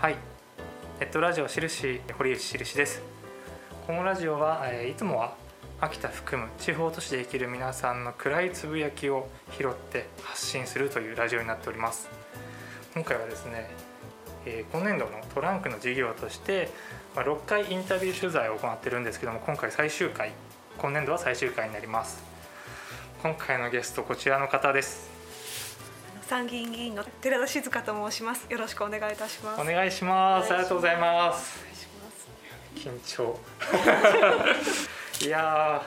はい。ネットラジオしるし堀内しるしです。このラジオは、えいつもは秋田含む地方都市で生きる皆さんの暗いつぶやきを拾って発信するというラジオになっております。今回はですね、えー今年度のトランクの事業として、まあ、6回インタビュー取材を行ってるんですけども今回最終回今年度は最終回になります。今回のゲストこちらの方です。参議院議員の寺田静香と申します。よろしくお願いいたします。お願いします。ありがとうございます。緊張。いや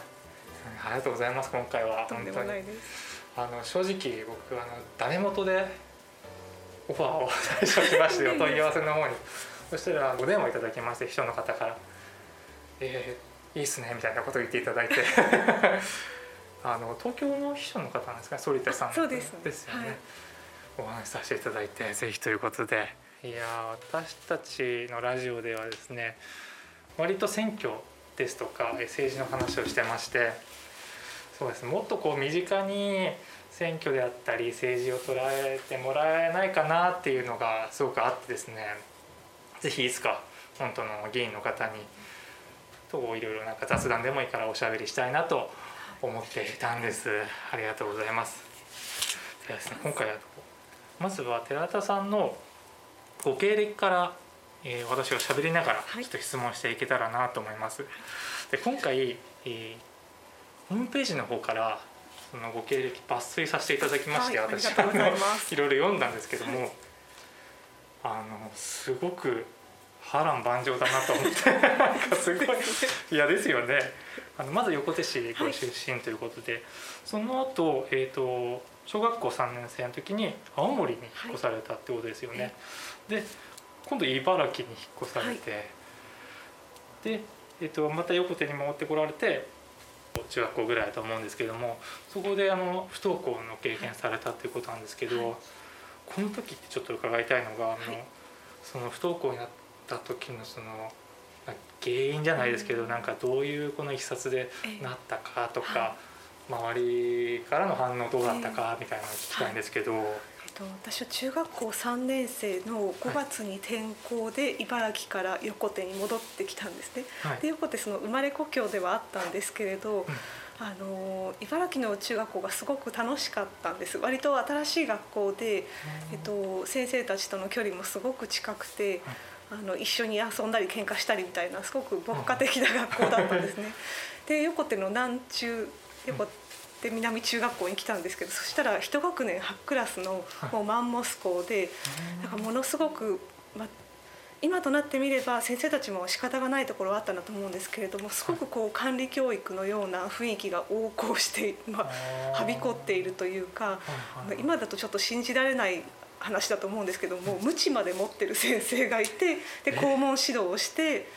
ーありがとうございます今回は。とん本当にでもないです。あの正直僕あのダメ元でオファーを最初しまして お問い合わせの方に。そしたらお電話いただきまして秘書の方から「えー、いいっすね」みたいなことを言っていただいて。あの東京の秘書の方なんですかね反田さん。そうです。ですよね、はいお話しさせていただいてぜひということで。いや私たちのラジオではですね割と選挙ですとか政治の話をしてましてそうですもっとこう身近に選挙であったり政治を捉えてもらえないかなっていうのがすごくあってですねぜひいつか本当の議員の方にといろいろなんか雑談でもいいからおしゃべりしたいなと思っていたんです。ありがとうございます。ではですね今回はまずは寺田さんのご経歴から、えー私が喋りながらはい。ちょっと質問していけたらなと思います。で今回、えーホームページの方からそのご経歴抜粋させていただきまして、私はいありがとうございます。あのいろいろ読んだんですけども、あのすごく波乱万丈だなと思って なんかすごいいやですよねあのまず横手市ご出身ということで、その後、えー、と小学校3年生の時に青森に引っ越されたってことですよね、で今度茨城に引っ越されて、で、えー、とまた横手に戻ってこられて中学校ぐらいだと思うんですけどもそこであの不登校の経験されたっていうことなんですけど、はい。この時ってちょっと伺いたいのが、あのはい。その不登校になった時のそのまあ原因じゃないですけど、うんなんかどういうこのいきさつでええ。なったかとか、は周りからの反応どうだったかみたいなのを聞きたいんですけど、えっと私は中学校3年生の5月に転校で茨城から横手に戻ってきたんですね。はい。で横手その生まれ故郷ではあったんですけれど、あの茨城の中学校がすごく楽しかったんです。割と新しい学校で、えっと、先生たちとの距離もすごく近くて、あの一緒に遊んだり喧嘩したりみたいなすごく牧歌的な学校だったんですね。で横手の南中横手南中学校に来たんですけどそしたら一学年8クラスのもうマンモス校でなんかものすごく、ま、今となってみれば先生たちも仕方がないところはあったなと思うんですけれどもすごくこう管理教育のような雰囲気が横行して、まあ、はびこっているというか今だとちょっと信じられない話だと思うんですけども無知まで持ってる先生がいてで校門指導をして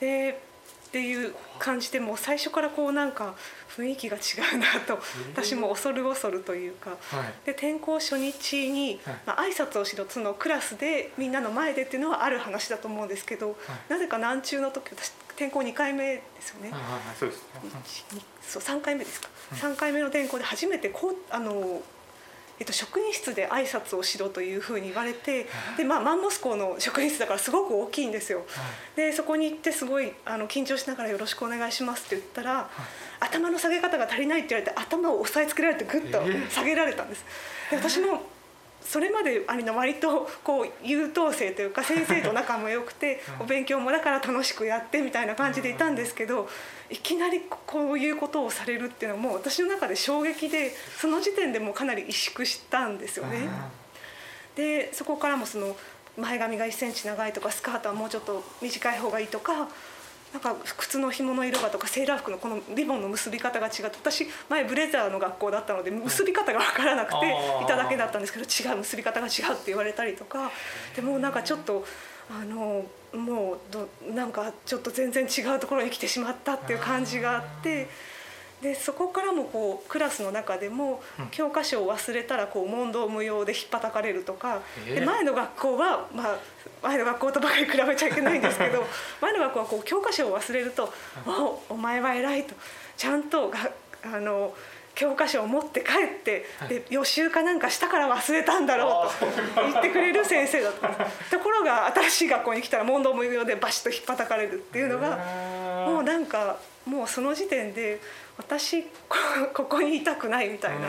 でっていう感じでもう最初からこうなんか雰囲気が違うなと私も恐る恐るというか。はい。で転校初日に、はい。まあ挨拶をしろそのクラスでみんなの前でっていうのはある話だと思うんですけど、なぜか南中の時私転校2回目ですよね。そうです。ねにそう3回目ですか、うん。3回目の転校で初めてこうあの、えっと、職員室で挨拶をしろというふうに言われてで、まあ、マンモス校の職員室だからすごく大きいんですよ。でそこに行ってすごいあの緊張しながら「よろしくお願いします」って言ったら、頭の下げ方が足りないって言われて頭を押さえつけられてグッとえー下げられたんです。で私もそれまであの割とこう優等生というか先生と仲も良くてうん お勉強もだから楽しくやってみたいな感じでいたんですけどいきなりこういうことをされるっていうのはもう私の中で衝撃でその時点でもうかなり萎縮したんですよね。でそこからもその前髪が1センチ長いとかスカートはもうちょっと短い方がいいとかなんか靴の紐の色がとかセーラー服のこのリボンの結び方が違って私前ブレザーの学校だったので結び方が分からなくていただけだったんですけど違う結び方が違うって言われたりとかでもうなんかちょっとあのもうどなんかちょっと全然違うところに来てしまったっていう感じがあって。でそこからもこうクラスの中でもうん。教科書を忘れたらこう問答無用で引っ叩かれるとか、えで前の学校は、まあ、前の学校とばかり比べちゃいけないんですけど 前の学校はこう教科書を忘れると「おお前は偉い」と。ちゃんとがあの教科書を持って帰って、で予習かなんかしたから忘れたんだろうと言ってくれる先生だった。んですところが新しい学校に来たら問答無用でバシッと引っ叩かれるっていうのがもうなんかもうその時点で私こここにいたくないみたいな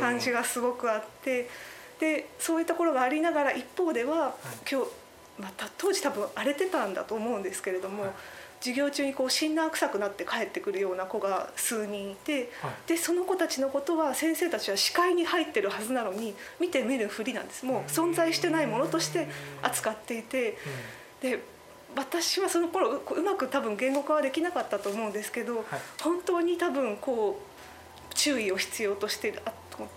感じがすごくあってでそういうところがありながら一方では今日、また当時多分荒れてたんだと思うんですけれども、はい。授業中にこうシンナー臭くなって帰ってくるような子が数人いて、でその子たちのことは先生たちは視界に入ってるはずなのに見て見るふりなんです。もう存在してないものとして扱っていて。で私はその頃こううまく多分言語化はできなかったと思うんですけど、本当に多分こう注意を必要としてるあ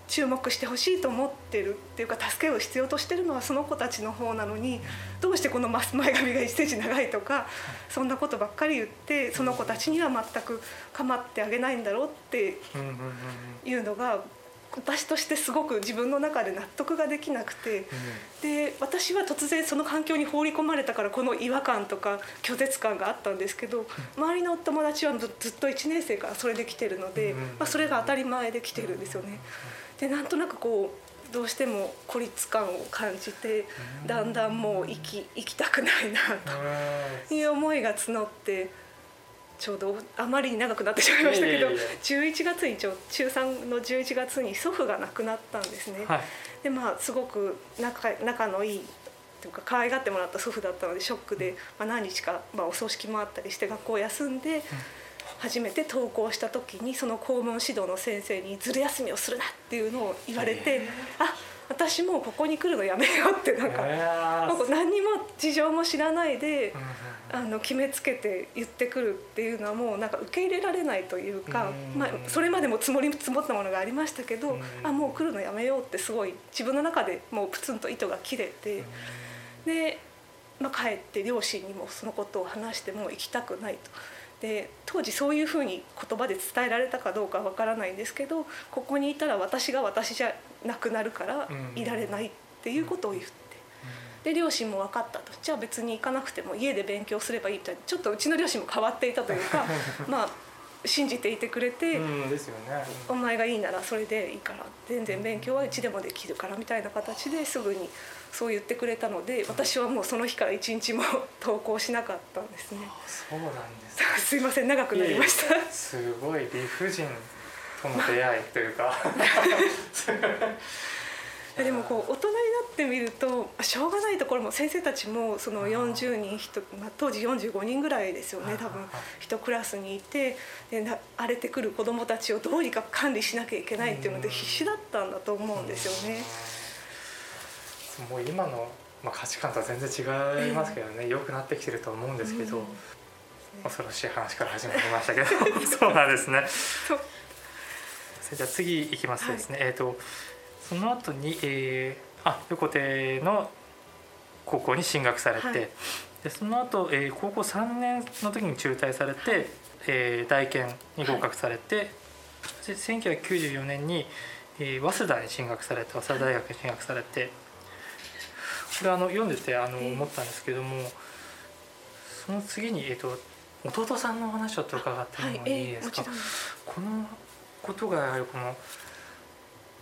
注目してほしいと思ってるっていうか助けを必要としてるのはその子たちの方なのにどうしてこの前髪が1センチ長いとかそんなことばっかり言ってその子たちには全く構ってあげないんだろうっていうのが私としてすごく自分の中で納得ができなくて、で私は突然その環境に放り込まれたからこの違和感とか拒絶感があったんですけど周りのお友達はずずっと1年生からそれで来てるので、まあ、それが当たり前で来てるんですよね。でなんとなくこうどうしても孤立感を感じてだんだんもう生き生きたくないなという思いが募って。ちょうどあまりに長くなってしまいましたけど11月に中3の11月に祖父が亡くなったんですね。はい、でまあすごく仲仲のいいというか可愛がってもらった祖父だったのでショックで、まあ、何日か、まあ、お葬式もあったりして学校を休んで。初めて登校した時にその校門指導の先生に「ずる休みをするな」っていうのを言われて「あ私もうここに来るのやめよう」ってなんかなんか何にも事情も知らないであの決めつけて言ってくるっていうのはもうなんか受け入れられないというか、まあ、それまでも積もり積もったものがありましたけどあもう来るのやめようってすごい自分の中でもうプツンと糸が切れてで、まあ、帰って両親にもそのことを話してもう行きたくないと。で当時そういうふうに言葉で伝えられたかどうかわからないんですけどここにいたら私が私じゃなくなるからいられないっていうことを言って。で両親も分かったと。じゃあ別に行かなくても家で勉強すればいいみたいなちょっとうちの両親も変わっていたというか まあ信じていてくれて、うんですよね、お前がいいならそれでいいから全然勉強はうちでもできるからみたいな形ですぐにそう言ってくれたので私はもうその日から一日も登校しなかったんですね。そうなんです、すいません長くなりました。すごい理不尽との出会いというか。でもこう大人になってみるとしょうがないところも先生たちもその40人人、まあ、当時45人ぐらいですよね多分。一クラスにいてでな荒れてくる子どもたちをどうにか管理しなきゃいけないっていうので必死だったんだと思うんですよね。もう今の、まあ、価値観とは全然違いますけどね、良くなってきてると思うんですけど、恐ろしい話から始まりましたけど。そうなんですね。じゃあ次いきますとですね、はい、えっ、ー、とその後に、えー、あ横手の高校に進学されて、はい、でその後、えー、高校3年の時に中退されて、はい、えー、大研に合格されて、はい、1994年に、えー、早稲田に進学されて早稲田大学に進学されて、これあの読んでてあの思ったんですけどもその次に、えーと、と弟さんのお話をちょっと伺ってもいいですか、このことがやはりこの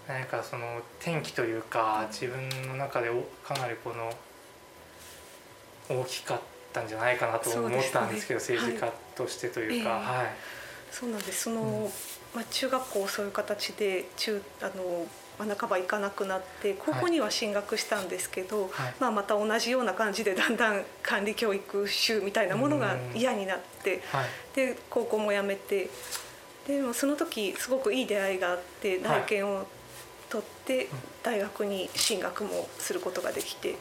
何かその転機というか自分の中でかなりこの大きかったんじゃないかなと思ったんですけど、ね、政治家としてというか、はい、はい、そうなんです。その、うん、まあ、中学校そういう形で中あのまあ、半ば行かなくなって高校には進学したんですけど、はい、まあ、また同じような感じでだんだん管理教育習みたいなものが嫌になって、はい、で高校も辞めてでもその時すごくいい出会いがあって大研を取って大学に進学もすることができて、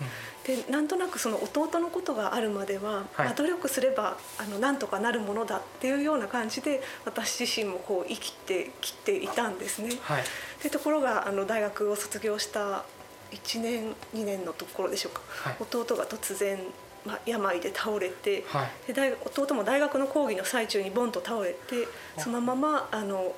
でなんとなくその弟のことがあるまでは、はい。まあ、努力すればあのなんとかなるものだっていうような感じで私自身もこう生きてきていたんですね。はい。でところがあの大学を卒業した1年2年のところでしょうか、はい。弟が突然、まあ、病で倒れて、はい。で大弟も大学の講義の最中にボンと倒れてそのままあの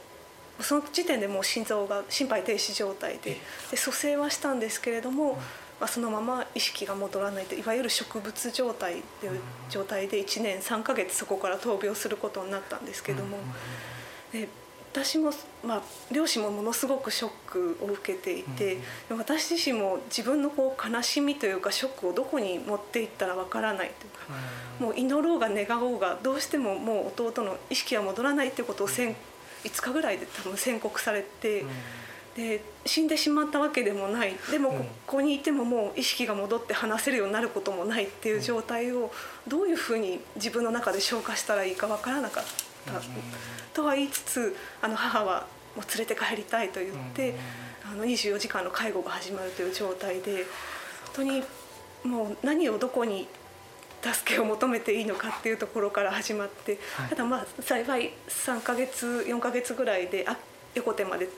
その時点でもう心臓が心肺停止状態でで蘇生はしたんですけれども、まあ、そのまま意識が戻らないといわゆる植物状態という状態で1年3ヶ月そこから闘病することになったんですけども。で私も、まあ、両親もものすごくショックを受けていて、うん、私自身も自分のこう悲しみというかショックをどこに持っていったらわからないというか、うん、もう祈ろうが願おうがどうしてももう弟の意識は戻らないってことを5日ぐらいで多分宣告されて。うん。で死んでしまったわけでもない。でもここにいてももう意識が戻って話せるようになることもないっていう状態をどういうふうに自分の中で消化したらいいか分からなかった、とは言いつつあの母はもう連れて帰りたいと言ってあの24時間の介護が始まるという状態で本当にもう何をどこに助けを求めていいのかっていうところから始まって、ただまあ幸い3ヶ月4ヶ月ぐらいであ横手まで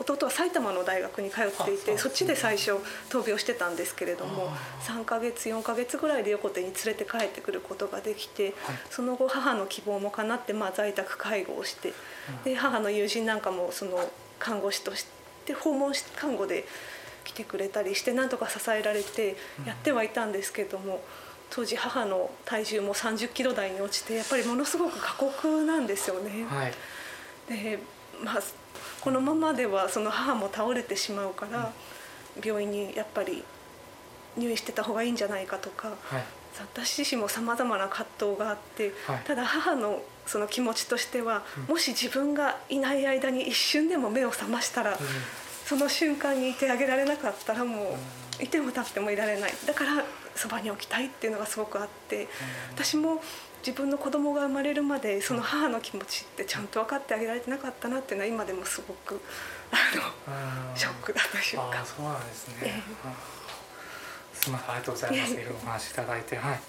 弟は埼玉の大学に通っていてそっちで最初闘病してたんですけれども3ヶ月4ヶ月ぐらいで横手に連れて帰ってくることができてその後母の希望もかなってまあ在宅介護をしてで母の友人なんかもその看護師として訪問看護で来てくれたりしてなんとか支えられてやってはいたんですけども。当時母の体重も30キロ台に落ちてやっぱりものすごく過酷なんですよね。はい、でまあこのままではその母も倒れてしまうから病院にやっぱり入院してた方がいいんじゃないかとか、はい、私自身もさまざまな葛藤があって、はい、ただ母のその気持ちとしては、うん、もし自分がいない間に一瞬でも目を覚ましたら、うん、その瞬間にいてあげられなかったらもう、いても立ってもいられない。だからそばに置きたいっていうのがすごくあって、私も自分の子供が生まれるまでその母の気持ちってちゃんと分かってあげられてなかったなっていうのは今でもすごくあのショックだった瞬間そうなんですね、えー、すみません。ありがとうございます。いろいろお話いただいて。はい。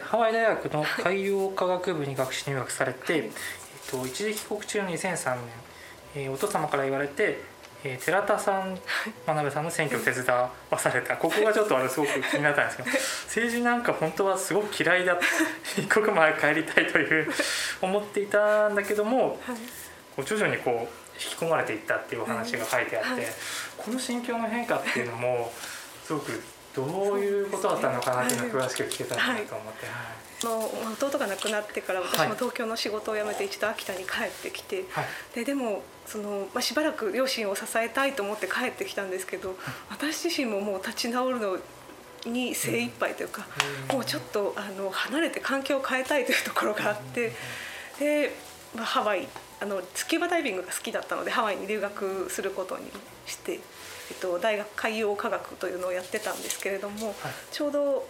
ハワイ大学の海洋科学部に学士入学されて、はい、えっと、一時帰国中の2003年、えー、お父様から言われてえー、寺田さん真鍋さんの選挙を手伝わされた。ここがちょっとあれすごく気になったんですけど 政治なんか本当はすごく嫌いだ一刻も早く帰りたいという思っていたんだけども、こう徐々にこう引き込まれていったっていうお話が書いてあって、この心境の変化っていうのもすごくどういうことだったのかなっていうのを詳しく聞けたらなと思って。はいの弟が亡くなってから私も東京の仕事を辞めて一度秋田に帰ってきて、はい、ででもその、まあ、しばらく両親を支えたいと思って帰ってきたんですけど私自身ももう立ち直るのに精一杯というか、もうちょっとあの離れて環境を変えたいというところがあってで、まあ、ハワイあのスキューバダイビングが好きだったのでハワイに留学することにして、えっと、大学海洋科学というのをやってたんですけれども、はい、ちょうど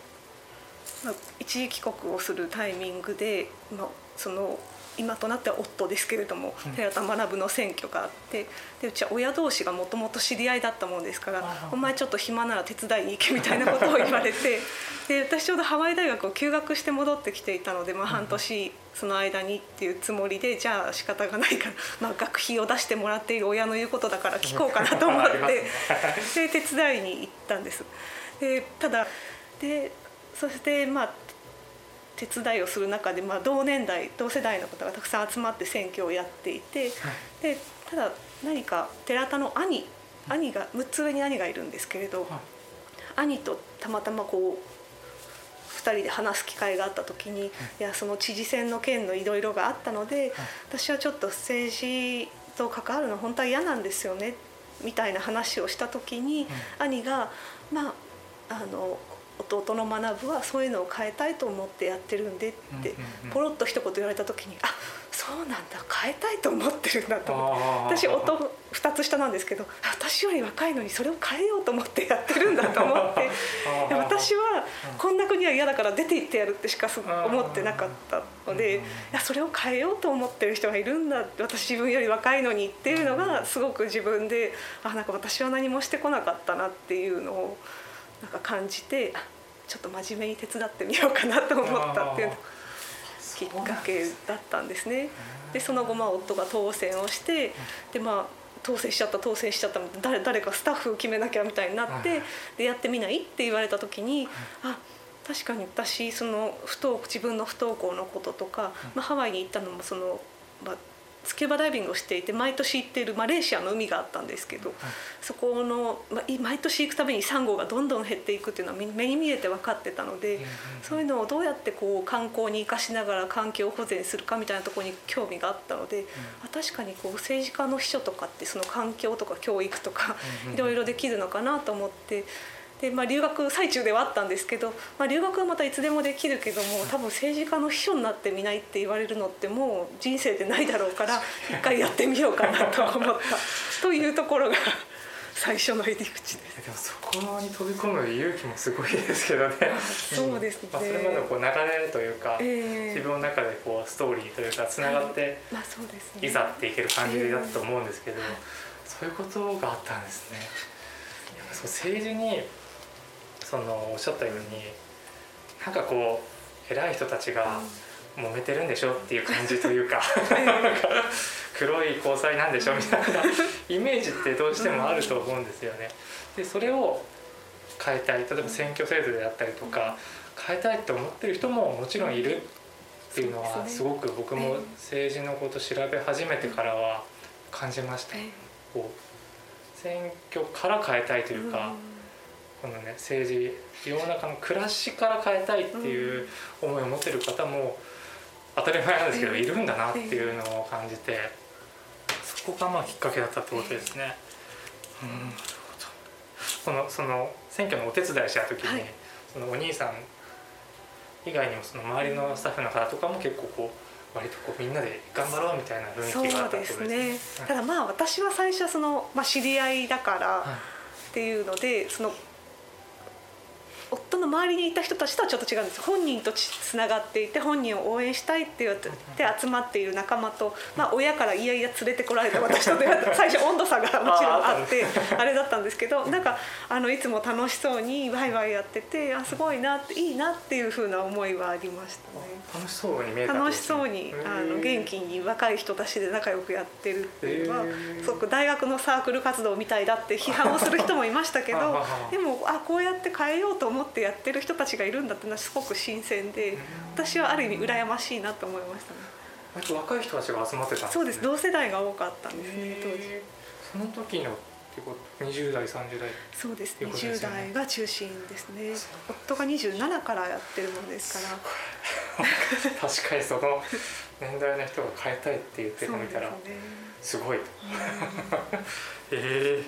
まあ、一時帰国をするタイミングで、まあ、その今となっては夫ですけれども、寺田学の選挙があってでうちは親同士がもともと知り合いだったもんですから「お前ちょっと暇なら手伝いに行け」みたいなことを言われて で私ちょうどハワイ大学を休学して戻ってきていたので、まあ、半年その間にっていうつもりでじゃあ仕方がないから、まあ、学費を出してもらっている親の言うことだから聞こうかなと思ってで手伝いに行ったんです。でただでそしてまあ手伝いをする中で、まあ、同年代同世代の方がたくさん集まって選挙をやっていて、はい、でただ何か寺田の兄兄が6つ上に兄がいるんですけれど、はい、兄とたまたまこう2人で話す機会があった時に、い。やその知事選の件のいろいろがあったので、私はちょっと政治と関わるの本当は嫌なんですよねみたいな話をした時に、兄がまああの弟の学はそういうのを変えたいと思ってやってるんでってポロッと一言言われた時にあそうなんだ変えたいと思ってるんだと思って。私夫2つ下なんですけど私より若いのにそれを変えようと思ってやってるんだと思って。私はこんな国は嫌だから出て行ってやるってしか思ってなかったのでいやそれを変えようと思ってる人がいるんだ私自分より若いのにっていうのがすごく自分であなんか私は何もしてこなかったなっていうのを。なんか感じてちょっと真面目に手伝ってみようかなと思ったっていうきっかけだったんですね。でその後まあ夫が当選をしてでまあ当選しちゃった当選しちゃった誰誰かスタッフ決めなきゃみたいになってでやってみないって言われた時にあ確かに私その不登自分の不登校のこととか、まあ、ハワイに行ったのもその、まあ、スキューバダイビングをしていて毎年行っているマレーシアの海があったんですけど、そこの、まあ、毎年行くたびにサンゴがどんどん減っていくっていうのは目に見えて分かってたので、そういうのをどうやってこう観光に生かしながら環境保全するかみたいなところに興味があったので、あ確かにこう政治家の秘書とかってその環境とか教育とかいろいろできるのかなと思って。でまあ、留学最中ではあったんですけど、まあ、留学はまたいつでもできるけども多分政治家の秘書になってみないって言われるのってもう人生でないだろうから一回やってみようかなと思った。というところが最初の入り口です。でもそこに飛び込む勇気もすごいですけどね。そうですね、まあ、それまでこう流れというか、えー、自分の中でこうストーリーというかつながって、まあそうですね、いざっていける感じだったと思うんですけど、えー、そういうことがあったんですね。政治にそのおっしゃったようになんかこう偉い人たちが揉めてるんでしょっていう感じという か黒い交際なんでしょみたいなイメージってどうしてもあると思うんですよね。でそれを変えたい例えば選挙制度であったりとか変えたいって思ってる人ももちろんいるっていうのはすごく僕も政治のこと調べ始めてからは感じました。こう選挙から変えたいというか。このね政治世の中の暮らしから変えたいっていう思いを持ってる方も当たり前なんですけどいるんだなっていうのを感じてそこがまあきっかけだったってことですね。うん、そのその選挙のお手伝いした時に、はい、そのお兄さん以外にもその周りのスタッフの方とかも結構こう割とこうみんなで頑張ろうみたいな雰囲気があったですね。ただまあ私は最初そのまあ知り合いだからっていうので、その夫の周りにいた人たちとはちょっと違うんです。本人とつながっていて本人を応援したいって言って集まっている仲間と、まあ、親からいやいや連れてこられた私と出会った最初温度差がもちろんあってあれだったんですけどなんかあのいつも楽しそうにワイワイやっててあすごいなっていいなっていうふうな思いはありましたね。楽しそうに見えた、楽しそうにあの元気に若い人たちで仲良くやってるっていうのはすごく大学のサークル活動みたいだって批判をする人もいましたけどでもあこうやって変えようと思ってやってる人たちがいるんだってのはすごく新鮮で私はある意味羨ましいなと思いましたね。若い人たちが集まってたね、そうです。同世代が多かったんですね当時。その時の結構20代30代。そうですね。20代が中心ですね。夫が27からやってるものですから。確かにその年代の人が変えたいって言ってるの見たらすごい、ね、ええー、なる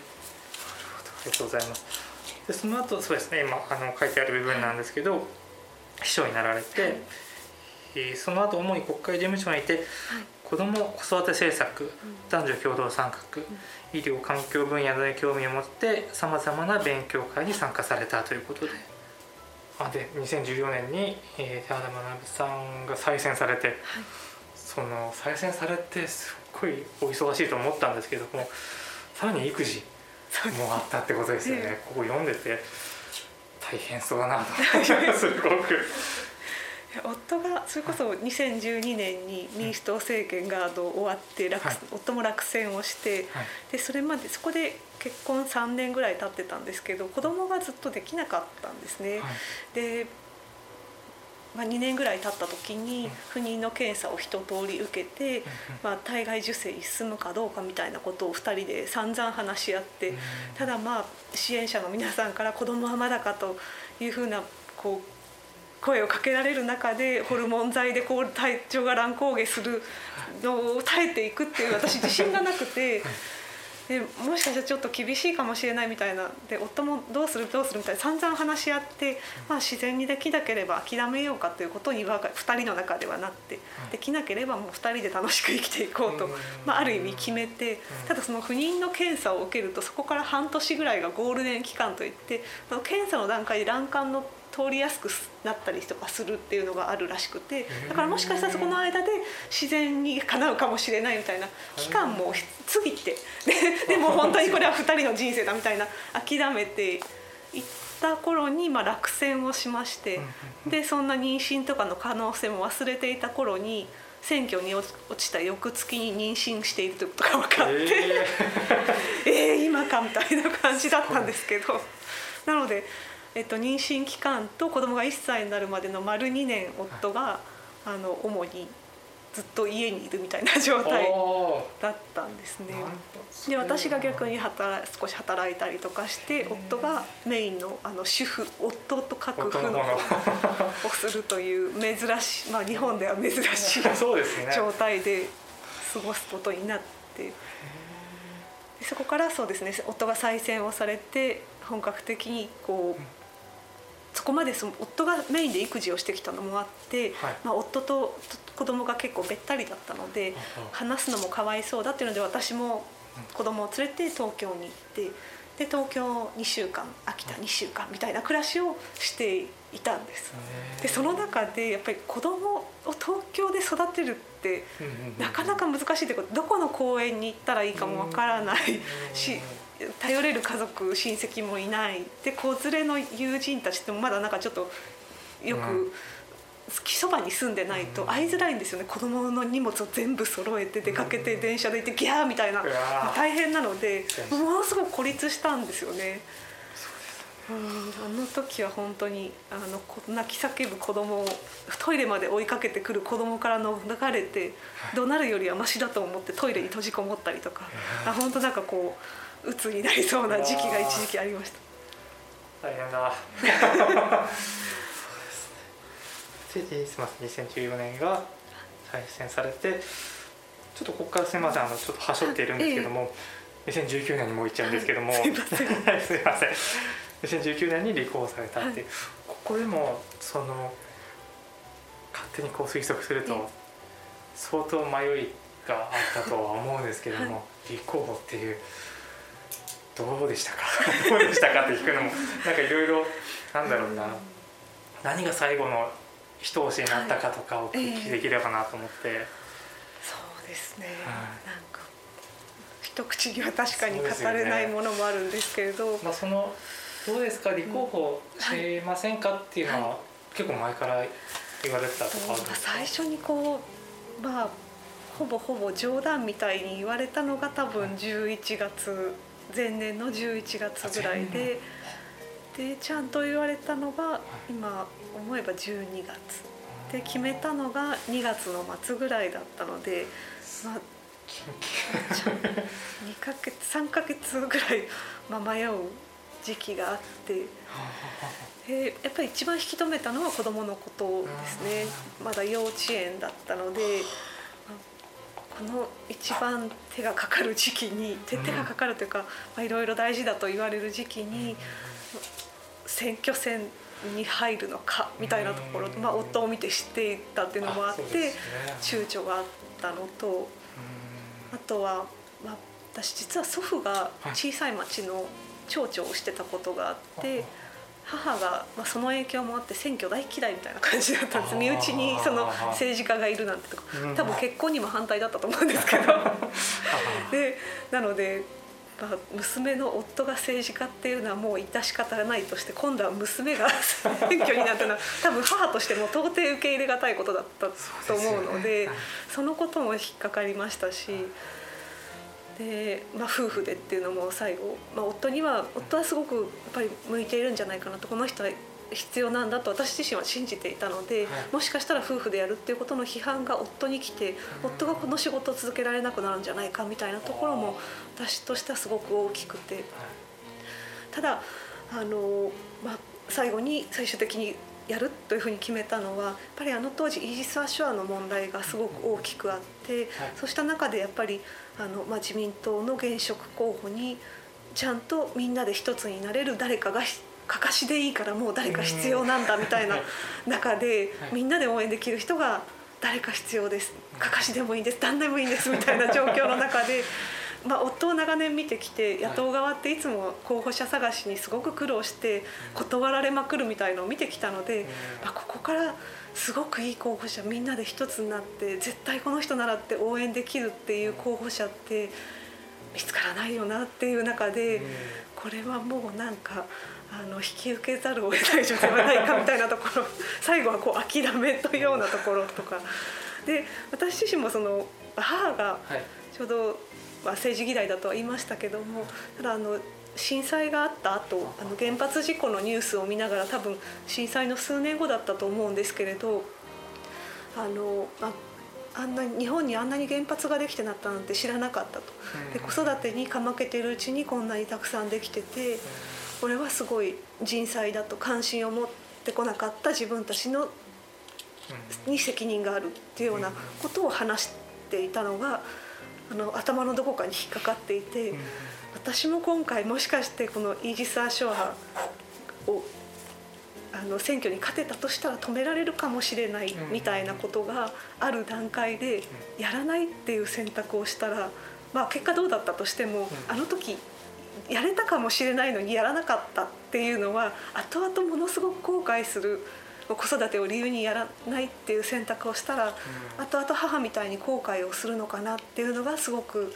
ほど。ありがとうございますでその後そうですね今あの書いてある部分なんですけど、秘書になられて、はい、えー、その後主に国会事務所にいて、はい、子ども子育て政策、男女共同参画、医療環境分野などに興味を持ってさまざまな勉強会に参加されたということで。あで2014年に、えー、田原学さんが再選されて、はい、その再選されてすっごいお忙しいと思ったんですけどもさらに育児もあったってことですよね、ここ読んでて大変そうだなとす。ごく。夫がそれこそ2012年に民主党政権が終わって落、はい、夫も落選をして、はい、でそれまでそこで結婚3年ぐらい経ってたんですけど子供がずっとできなかったんですね。はい、でまあ、2年ぐらい経った時に不妊の検査を一通り受けて、まあ、体外受精に進むかどうかみたいなことを2人で散々話し合ってただまあ支援者の皆さんから子供はまだかというふうなこう声をかけられる中でホルモン剤でこう体調が乱高下するのを耐えていくっていう私自信がなくて。でもしかしたらちょっと厳しいかもしれないみたいなで夫もどうするどうするみたいな散々話し合って、まあ、自然にできなければ諦めようかということに2人の中ではなってできなければもう2人で楽しく生きていこうと、まあ、ある意味決めてただその不妊の検査を受けるとそこから半年ぐらいがゴールデン期間といって検査の段階で卵管の通りやすくなったりとかするっていうのがあるらしくてだからもしかしたらそこの間で自然に叶うかもしれないみたいな期間も過ぎてでで も本当にこれは2人の人生だみたいな諦めていった頃にまあ落選をしましてでそんな妊娠とかの可能性も忘れていた頃に。選挙に落ちた翌月に妊娠しているということが分かって、えー、えー、今かみたいな感じだったんですけど。なのでえっと、妊娠期間と子供が1歳になるまでの丸2年夫があの主にずっと家にいるみたいな状態だったんですね。で私が逆に働少し働いたりとかして夫がメインのあの主婦夫と書く夫のをするという珍しい、まあ、日本では珍しい 状態で過ごすことになって。そこからそうですね夫が再選をされて本格的にこうそこまでその夫がメインで育児をしてきたのもあって、はい、まあ、夫と子供が結構べったりだったので話すのもかわいそうだっていうので私も子供を連れて東京に行ってで東京2週間秋田2週間みたいな暮らしをしていたんです。でその中でやっぱり子供を東京で育てるってなかなか難しいってことどこの公園に行ったらいいかもわからないし頼れる家族親戚もいない。で子連れの友人たちってもまだなんかちょっとよく。そばに住んでないと会いづらいんですよね。子供の荷物を全部揃えて出かけて電車で行ってギャーみたいな大変なのでものすごく孤立したんですよね。うん。あの時は本当にあの泣き叫ぶ子供をトイレまで追いかけてくる子供からの流れて怒鳴るよりはマシだと思ってトイレに閉じこもったりとか。あ本当なんかこう鬱になりそうな時期が一時期ありました。大変だ。ですません。2014年が再選されてちょっとここからすみません。あのちょっとはしょっているんですけども、ええ、2019年にもう行っちゃうんですけども、はい、すいません。すいません2019年に離婚されたって、はい、ここでもその勝手にこう推測すると相当迷いがあったとは思うんですけども、はい、立候補っていうどうでしたか？どうでしたかって聞くのもなんかいろいろなんだろうな、何が最後の一押しになったかとかをお聞きできればなと思って、はいえー、そうですね、はい、なんか一口には確かに語れないものもあるんですけれど、ね、まあ、そのどうですか？立候補しませんかっていうのは、結構前から言われてたとか？最初にこうまあほぼほぼ冗談みたいに言われたのが多分11月前年の11月ぐらいで。でちゃんと言われたのが今思えば12月。で決めたのが2月の末ぐらいだったので、まあ、2ヶ月3ヶ月ぐらい、まあ、迷う時期があって。でやっぱり一番引き止めたのは子どものことですね。まだ幼稚園だったので。この一番手がかかる時期に手がかかるというかいろいろ大事だと言われる時期に選挙戦に入るのかみたいなところ、まあ、夫を見て知っていたっていうのもあって、躊躇があったのとあとは、まあ、私実は祖父が小さい町の町長をしてたことがあって。母が、まあ、その影響もあって選挙大嫌いみたいな感じだったんです身内にその政治家がいるなんてと。か多分結婚にも反対だったと思うんですけど。でなので娘の夫が政治家っていうのはもう致し方がないとして今度は娘が選挙になったのは多分母としても到底受け入れがたいことだったと思うのでそのことも引っかかりましたし。でまあ、夫婦でっていうのも最後、まあ、夫には夫はすごくやっぱり向いているんじゃないかなとこの人は必要なんだと私自身は信じていたので、はい、もしかしたら夫婦でやるっていうことの批判が夫に来て夫がこの仕事を続けられなくなるんじゃないかみたいなところも私としてはすごく大きくて。ただあの、まあ、最後に最終的にやるというふうに決めたのはやっぱりあの当時イージス・アショアの問題がすごく大きくあって、はい、そうした中でやっぱりあの、まあ、自民党の現職候補にちゃんとみんなで一つになれる誰かがかかしでいいからもう誰か必要なんだみたいな中でみんなで応援できる人が誰か必要です。かかしでもいいです。旦那でもいいんです。みたいな状況の中で。まあ、夫を長年見てきて野党側っていつも候補者探しにすごく苦労して断られまくるみたいのを見てきたので、まあ、ここからすごくいい候補者みんなで一つになって絶対この人ならって応援できるっていう候補者って見つからないよなっていう中でこれはもうなんかあの引き受けざるを得ない状態はないかみたいなところ 最後はこう諦めというようなところとか。で私自身もその母がちょうど、まあ、政治議題だとは言いましたけどもただあの震災があった後あの原発事故のニュースを見ながら多分震災の数年後だったと思うんですけれどあの、まあ、あんなに日本にあんなに原発ができてなったなんて知らなかったと。で子育てにかまけてるうちにこんなにたくさんできててこれはすごい人災だと関心を持ってこなかった自分たちのに責任があるっていうようなことを話していたのがあの頭のどこかに引っかかっていて私も今回もしかしてこのイージス・アショアをあの選挙に勝てたとしたら止められるかもしれないみたいなことがある段階でやらないっていう選択をしたら、まあ、結果どうだったとしてもあの時やれたかもしれないのにやらなかったっていうのは後々ものすごく後悔する子育てを理由にやらないっていう選択をしたら後々母みたいに後悔をするのかなっていうのがすごく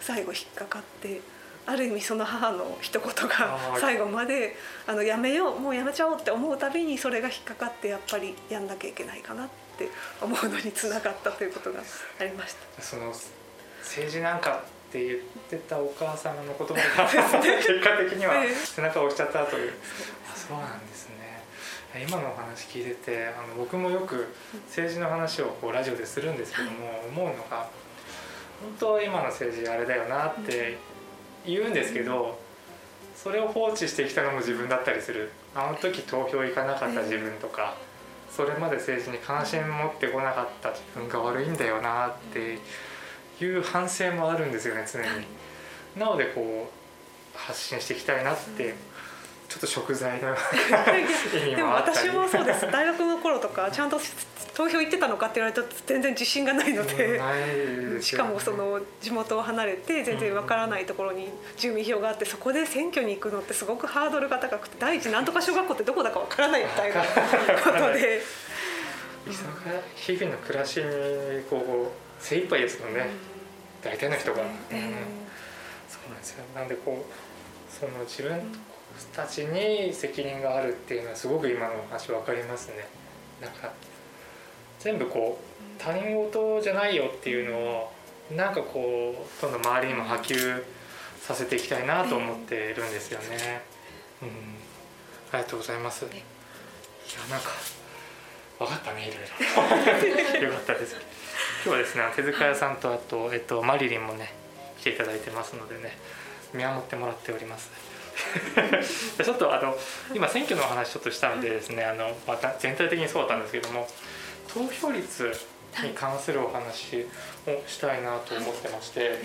最後引っかかって。ある意味その母の一言が 最後まであのやめようもうやめちゃおうって思うたびにそれが引っかかってやっぱりやんなきゃいけないかなって思うのにつながったということがありました。その政治なんかって言ってたお母様の言葉が 結果的には背中を押しちゃったという、あそうなんですね今のお話聞いててあの僕もよく政治の話をこうラジオでするんですけども、思うのが本当は今の政治あれだよなって言うんですけどそれを放置してきたのも自分だったりする。あの時投票行かなかった自分とかそれまで政治に関心持ってこなかった自分が悪いんだよなっていう反省もあるんですよね常に。なのでこう発信していきたいなってちょっと食材の でも私もそうです。大学の頃とかちゃんと投票行ってたのかって言われたら全然自信がないので、ね、しかもその地元を離れて全然わからないところに住民票があってそこで選挙に行くのってすごくハードルが高くて第一なんとか小学校ってどこだかわからないみたいな ことで。日々の暮らしにこう精一杯ですもんね、うん、大体の人が、そうなんですよ。なんでこうその自分たちに責任があるっていうのはすごく今の話分かりますねなんか全部こう他人事じゃないよっていうのをなんかこうどんどん周りにも波及させていきたいなと思っているんですよね。うん、ありがとうございます。いやなんか分かったねいろいろ。よかったです。今日はですね手塚屋さんとあとえっとマリリンもね来ていただいてますのでね見守ってもらっております。ちょっとあの今選挙の話ちょっとしたんでですねあのまた全体的にそうだったんですけども投票率に関するお話をしたいなと思ってまして、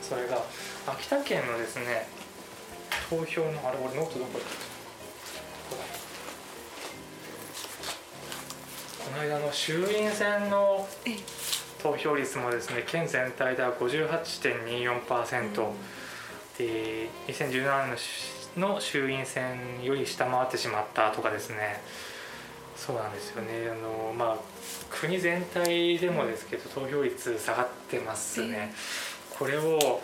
それが秋田県のですね投票のあれ俺ノートどこだこの間の衆院選の投票率もですね県全体では58.24%、で2017年の衆院選より下回ってしまったとかですね。そうなんですよね。あのまあ国全体でもですけど、投票率下がってますね、これを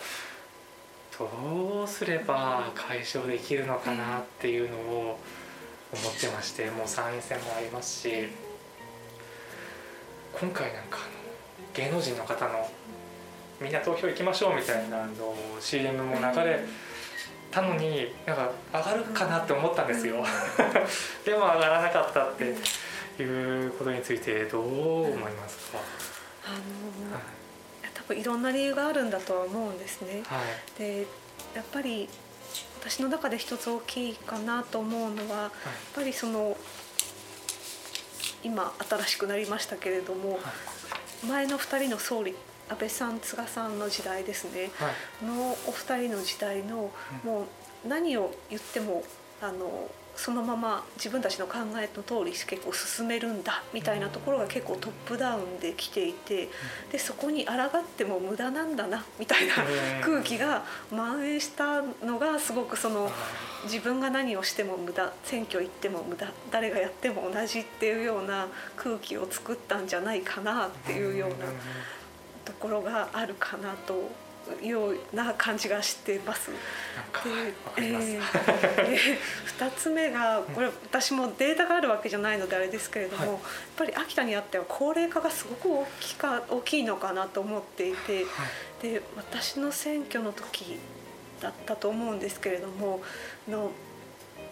どうすれば解消できるのかなっていうのを思ってましてもう参院選もありますし今回なんか芸能人の方のみんな投票行きましょうみたいなの CM も流れたのになんか上がるかなって思ったんですよ。でも上がらなかったっていうことについてどう思いますか、あのーはい、多分いろんな理由があるんだとは思うんですね。はい、でやっぱり私の中で一つ大きいかなと思うのは、はい、やっぱりその今新しくなりましたけれども、前の2人の総理安倍さん菅さんの時代ですね、はい、のお二人の時代の、もう何を言ってもあのそのまま自分たちの考えの通り結構進めるんだみたいなところが結構トップダウンで来ていてでそこに抗っても無駄なんだなみたいな空気が蔓延したのがすごくその自分が何をしても無駄選挙行っても無駄誰がやっても同じっていうような空気を作ったんじゃないかなっていうようなところがあるかなとような感じがしてます。で、えー、2つ目がこれ私もデータがあるわけじゃないのであれですけれども、はい、やっぱり秋田にあっては高齢化がすごく大きか大きいのかなと思っていて、はい、で私の選挙の時だったと思うんですけれどもの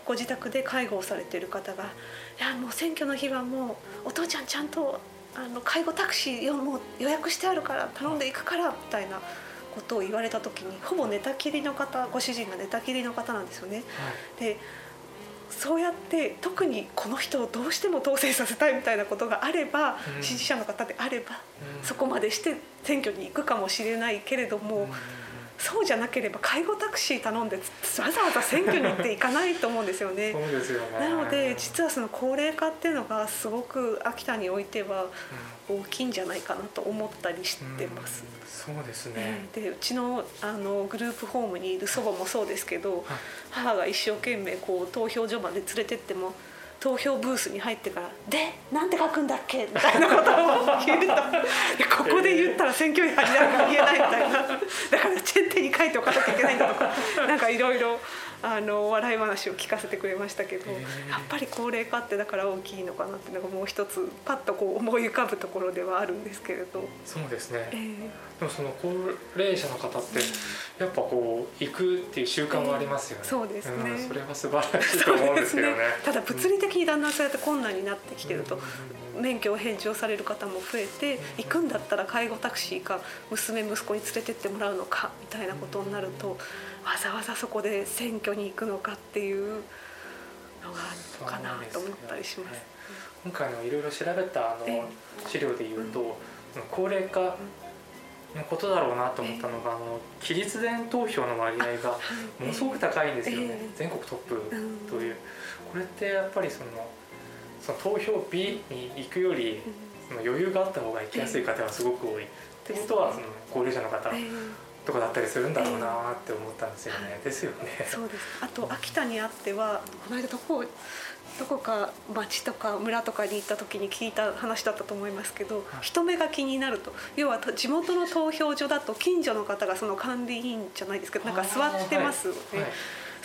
ご自宅で介護をされている方が「いやもう選挙の日はもうお父ちゃんちゃんとあの介護タクシーよもう予約してあるから頼んでいくからみたいなことを言われた時にほぼ寝たきりの方ご主人が寝たきりの方なんですよね。でそうやって特にこの人をどうしても当選させたいみたいなことがあれば、うん。支持者の方であれば、うん。そこまでして選挙に行くかもしれないけれども、うんそうじゃなければ介護タクシー頼んでわざわざ選挙に行っていかないと思うんですよね。そ。うですよね。なので実はその高齢化っていうのがすごく秋田においては大きいんじゃないかなと思ったりしてます。うん。そうですね、でうちのあのグループホームにいる祖母もそうですけど、はい。母が一生懸命こう投票所まで連れてっても投票ブースに入ってから「でなんて書くんだっけ?」みたいなことを言うといここで言ったら選挙違反になるから言えないみたいなだからチェンテに書いておかなきゃいけないんだとかなんかいろいろあの笑い話を聞かせてくれましたけどやっぱり高齢化ってだから大きいのかなっていうのがもう一つパッとこう思い浮かぶところではあるんですけれど。そうですね、えーでもその高齢者の方ってやっぱこう行くっていう習慣はありますよね、えーそうですね。んそれは素晴らしいと思うんですけど ね。ただ物理的にだんだんそうやって困難になってきてると、うん。免許を返上される方も増えて行くんだったら介護タクシーか娘息子に連れてってもらうのかみたいなことになるとわざわざそこで選挙に行くのかっていうのがあるのかなと思ったりします。今回のいろいろ調べたあえの資料で言うと、高齢化のことだろうなと思ったのが、あの期日前投票の割合がものすごく高いんですよね、ええ。全国トップうんという、これってやっぱりそのその投票日に行くよりその余裕があった方が行きやすい方がすごく多い、ってことはその高齢者の方えーとかだったりするんだろうなって思ったんですよね、ですよね。そうです。あと秋田にあってはこの間どこどこか町とか村とかに行った時に聞いた話だったと思いますけど、人目が気になると。要はと地元の投票所だと近所の方がその管理員じゃないですけどなんか座ってますよね。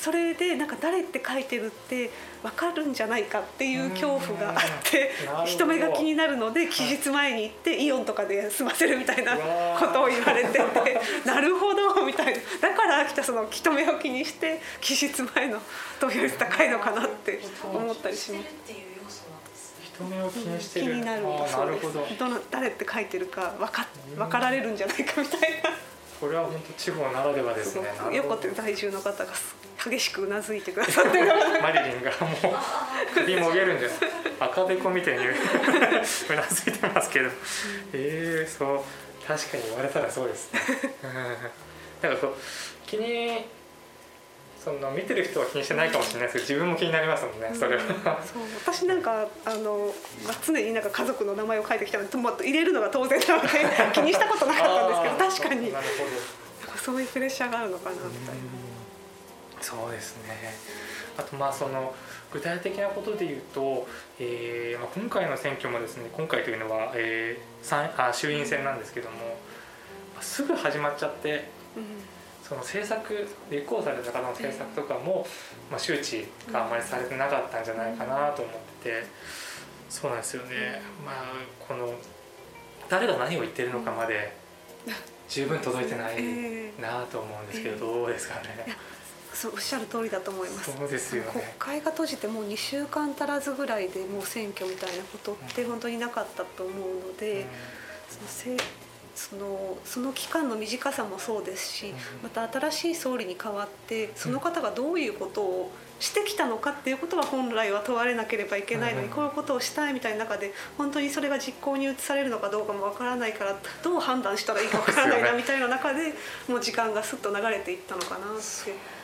それでなんか誰って書いてるって分かるんじゃないかっていう恐怖があって人目が気になるので期日前に行ってイオンとかで済ませるみたいなことを言われてて なるほどみたいな。だから秋田その人目を気にして期日前の投票率高いのかなって思ったりします。人目を気にしてる、気になる。なるほど。どの誰って書いてるか分か分かられるんじゃないかみたいな。これは本当地方ならではですね。く横手在住の方が激しくうなずいてくださってる。マリリンがもう首もげるんじゃない赤べこみたいにうなずいてますけど、ええそう。確かに言われたらそうですね、うん、なんかこう気にその見てる人は気にしてないかもしれないですけど自分も気になりますもんねそれは、そう私なんかあの、まあ、常になんか家族の名前を書いてきたので、まあ、入れるのが当然なので気にしたことなかったんですけど確かに。なるほど。なんかそういうプレッシャーがあるのかなみたいな。そうですね。あとまあその具体的なことで言うと、えーまあ、今回の選挙もですね今回というのは、えー参あ衆院選なんですけども、まあすぐ始まっちゃってうんその政策立候補された方の政策とかも、まあ、周知があまりされてなかったんじゃないかなと思っててそうなんですよね、まあこの誰が何を言ってるのかまで十分届いてない ええなと思うんですけどどうですかね。そうおっしゃる通りだと思います。そうですよ国ね。会が閉じてもう2週間足らずぐらいでもう選挙みたいなことって本当になかったと思うので、そのせそのその期間の短さもそうですし、うんまた新しい総理に代わってその方がどういうことをしてきたのかっていうことは本来は問われなければいけないのに、うんこういうことをしたいみたいな中で本当にそれが実行に移されるのかどうかもわからないからどう判断したらいいかわからないなみたいな中でもう時間がすっと流れていったのかなって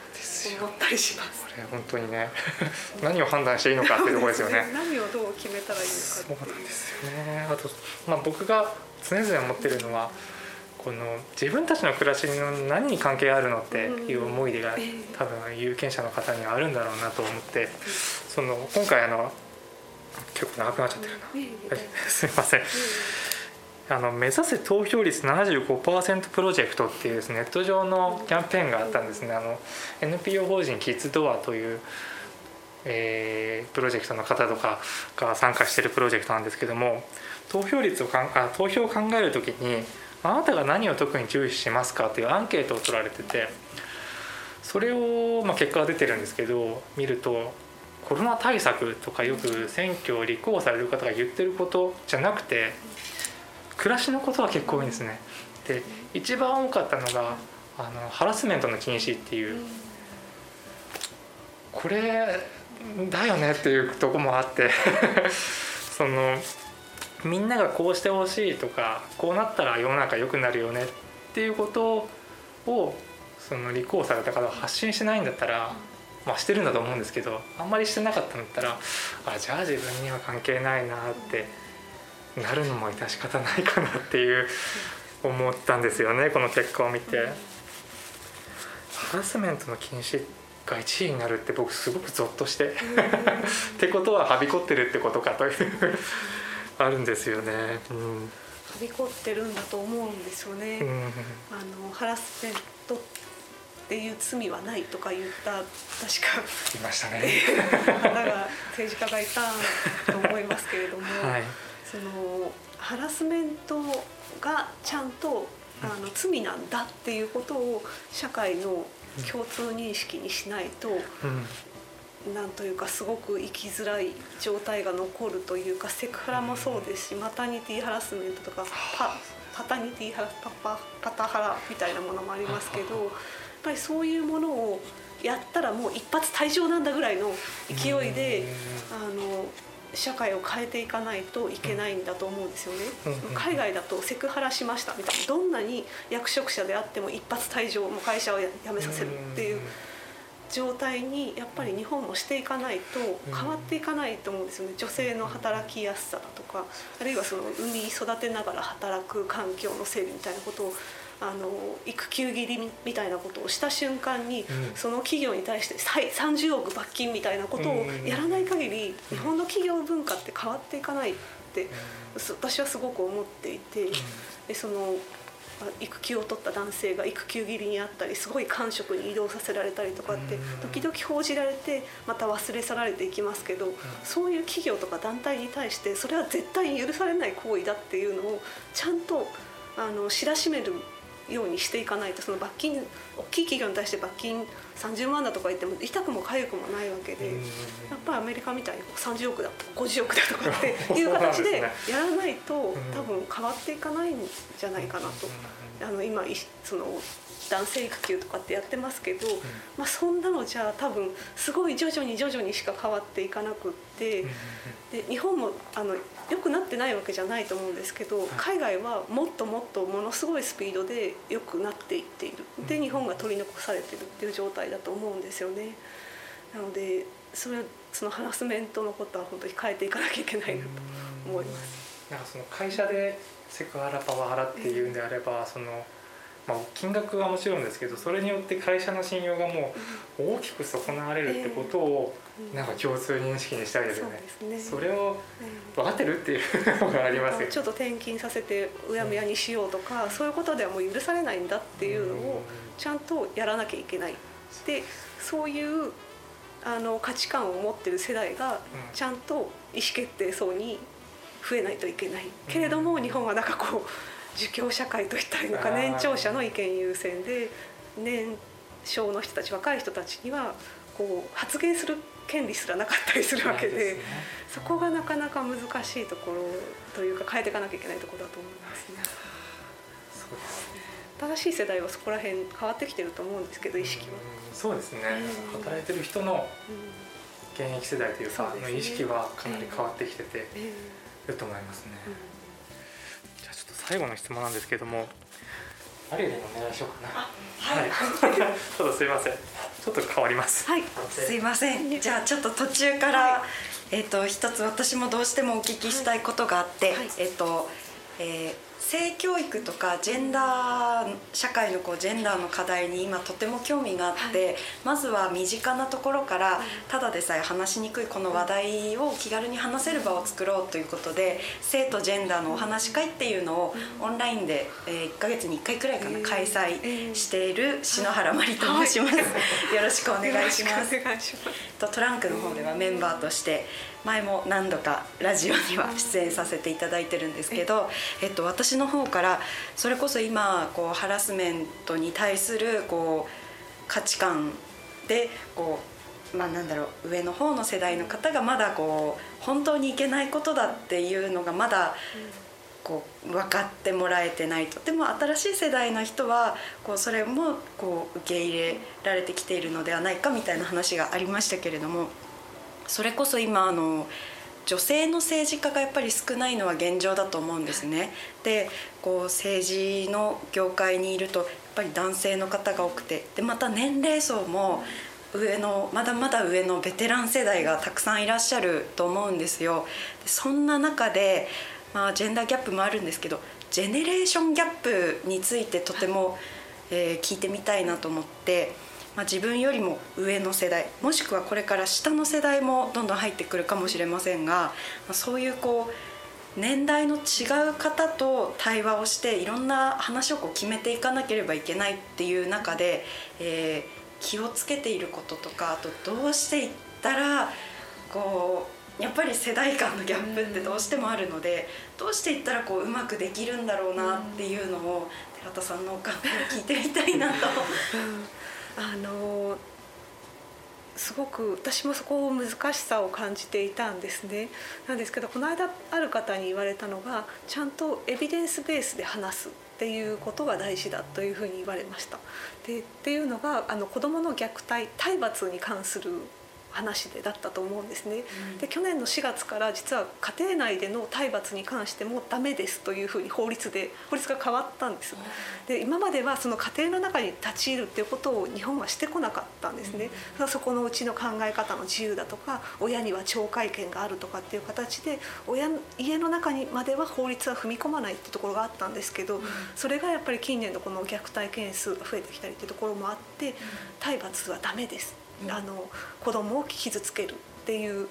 思ったりします。これ本当にね 何を判断していいのかっていうところですよね。何をどう決めたらいいのかそうなんですよね。あと、まあ、僕が常々思ってるのはこの自分たちの暮らしの何に関係があるのっていう思い出が多分有権者の方にはあるんだろうなと思ってその今回あの結構長くなっちゃってるな。すいません。あの目指せ投票率75%プロジェクトっていうですねネット上のキャンペーンがあったんですね。あの NPO 法人キッズドアという、えープロジェクトの方とかが参加しているプロジェクトなんですけども投票率をかんあ投票を考える時にあなたが何を特に重視しますかというアンケートを取られててそれを、まあ、結果が出てるんですけど見るとコロナ対策とかよく選挙を立候補される方が言ってることじゃなくて暮らしのことは結構多いんですね。で一番多かったのがあのハラスメントの禁止っていうこれだよねっていうとこもあって そのみんながこうしてほしいとかこうなったら世の中良くなるよねっていうことをその立候補された方は発信しないんだったら、まあ、してるんだと思うんですけどあんまりしてなかったんだったらあじゃあ自分には関係ないなってなるのも致し方ないかなっていう思ったんですよねこの結果を見て。ハラスメントの禁止が1位になるって僕すごくゾッとしてってことははびこってるってことかというあるんですよね。うん、はびこってるんだと思うんですよね。うんあのハラスメントっていう罪はないとか言った確かいましたね。方が政治家がいたと思いますけれども、はい。そのハラスメントがちゃんとあの罪なんだっていうことを社会の共通認識にしないと、うんなんというかすごく生きづらい状態が残るというかセクハラもそうですしマタニティハラスメントとかパパタニティハラパパパタハラみたいなものもありますけどやっぱりそういうものをやったらもう一発退場なんだぐらいの勢いであの社会を変えていかないといけないんだと思うんですよね。海外だとセクハラしましたみたいなどんなに役職者であっても一発退場もう会社を辞めさせるっていう。状態にやっぱり日本もしていかないと変わっていかないと思うんですよね。女性の働きやすさだとかあるいはその産み育てながら働く環境の整備みたいなことをあの育休切りみたいなことをした瞬間に、うん。その企業に対してはい30億罰金みたいなことをやらない限り日本の企業文化って変わっていかないってそ私はすごく思っていてでそのあ育休を取った男性が育休切りにあったりすごい官職に移動させられたりとかってうん。時々報じられてまた忘れ去られていきますけどそういう企業とか団体に対してそれは絶対に許されない行為だっていうのをちゃんとあの知らしめるようにしていかないとその罰金大きい企業に対して罰金30万だとか言っても痛くも痒くもないわけで。うんやっぱりアメリカみたいにこう30億だとか50億だとかって いう形でやらないとん。多分変わっていかないんじゃないかなと。あの今いその男性育休とかってやってますけど、まあ、そんなのじゃあ多分すごい徐々に徐々にしか変わっていかなくってで日本もあの良くなってないわけじゃないと思うんですけど海外はもっともっとものすごいスピードで良くなっていっている。で日本が取り残されてるっていう状態だと思うんですよね。なのでそれそのハラスメントのことは本当に変えていかなきゃいけないなと思います。なんかその会社でセクハラパワハラっていうんであればその、まあ、金額はもちろんですけどそれによって会社の信用がもう大きく損なわれるってことをうん。なんか共通認識にしたいですよそうね。ですね。それをえ分かってるっていうのがありますよ。ちょっと転勤させてうやむやにしようとか、そういうことではもう許されないんだっていうのをちゃんとやらなきゃいけないでそういうあの価値観を持ってる世代がうん。ちゃんと意思決定層に増えないといけない。けれども日本はなんかこう儒教社会といったらいいのか年長者の意見優先で年少の人たち若い人たちにはこう発言する権利すらなかったりするわけで。ね。そこがなかなか難しいところというか変えていかなきゃいけないところだと思いますね。そうですね。新しい世代はそこら辺変わってきてると思うんですけど意識は。うんそうですね。うん。働いてる人のう現役世代というかの意識はかなり変わってきててん。えると思いますね。えじゃあちょっと最後の質問なんですけども。アリエルのお願いしようかな。はい。はい。ちょっとすいません。ちょっと変わります。はい、すいません。じゃあちょっと途中から、えっ、と一つ私もどうしてもお聞きしたいことがあって、はい。えっ、と、えー性教育とかジェンダー社会のこうジェンダーの課題に今とても興味があって、まずは身近なところからただでさえ話しにくいこの話題を気軽に話せる場を作ろうということで性とジェンダーのお話し会っていうのをオンラインで、えー1ヶ月に1回くらいかな、えー開え催ー。している篠原まりと申します、よろしくお願いします。よろくお願いします。とトランクの方ではメンバーとして前も何度かラジオには出演させていただいてるんですけど、えっと、私の方からそれこそ今こうハラスメントに対するこう価値観でこうまあなんだろう上の方の世代の方がまだこう本当にいけないことだっていうのがまだこう分かってもらえてないと。でも新しい世代の人はこうそれもこう受け入れられてきているのではないかみたいな話がありましたけれどもそれこそ今あの女性の政治家がやっぱり少ないのは現状だと思うんですね。でこう政治の業界にいるとやっぱり男性の方が多くてでまた年齢層も上のまだまだ上のベテラン世代がたくさんいらっしゃると思うんですよ。そんな中でまあ、ジェンダーギャップもあるんですけどジェネレーションギャップについてとても、えー、聞いてみたいなと思って、まあ、自分よりも上の世代もしくはこれから下の世代もどんどん入ってくるかもしれませんが、まあ、そういうこう年代の違う方と対話をしていろんな話をこう決めていかなければいけないっていう中で、えー、気をつけていることとかあとどうしていったらこうやっぱり世代間のギャップってどうしてもあるのでどうしていったらこううまくできるんだろうなっていうのを寺田さんのお考えを聞いてみたいなと。あのすごく私もそこを難しさを感じていたんですね。なんですけどこの間ある方に言われたのがちゃんとエビデンスベースで話すっていうことが大事だというふうに言われました。でっていうのがあの子どもの虐待体罰に関する話でだったと思うんですね。うん、で去年の4月から実は家庭内での体罰に関してもダメですというふうに法律で法律が変わったんです。で今まではその家庭の中に立ち入るっていうことを日本はしてこなかったんですね。うん、そこのうちの考え方の自由だとか親には懲戒権があるとかっていう形で親家の中にまでは法律は踏み込まないってところがあったんですけど、うん、それがやっぱり近年のこの虐待件数が増えてきたりっていうところもあって体罰はダメですあの子供を傷つけるっていう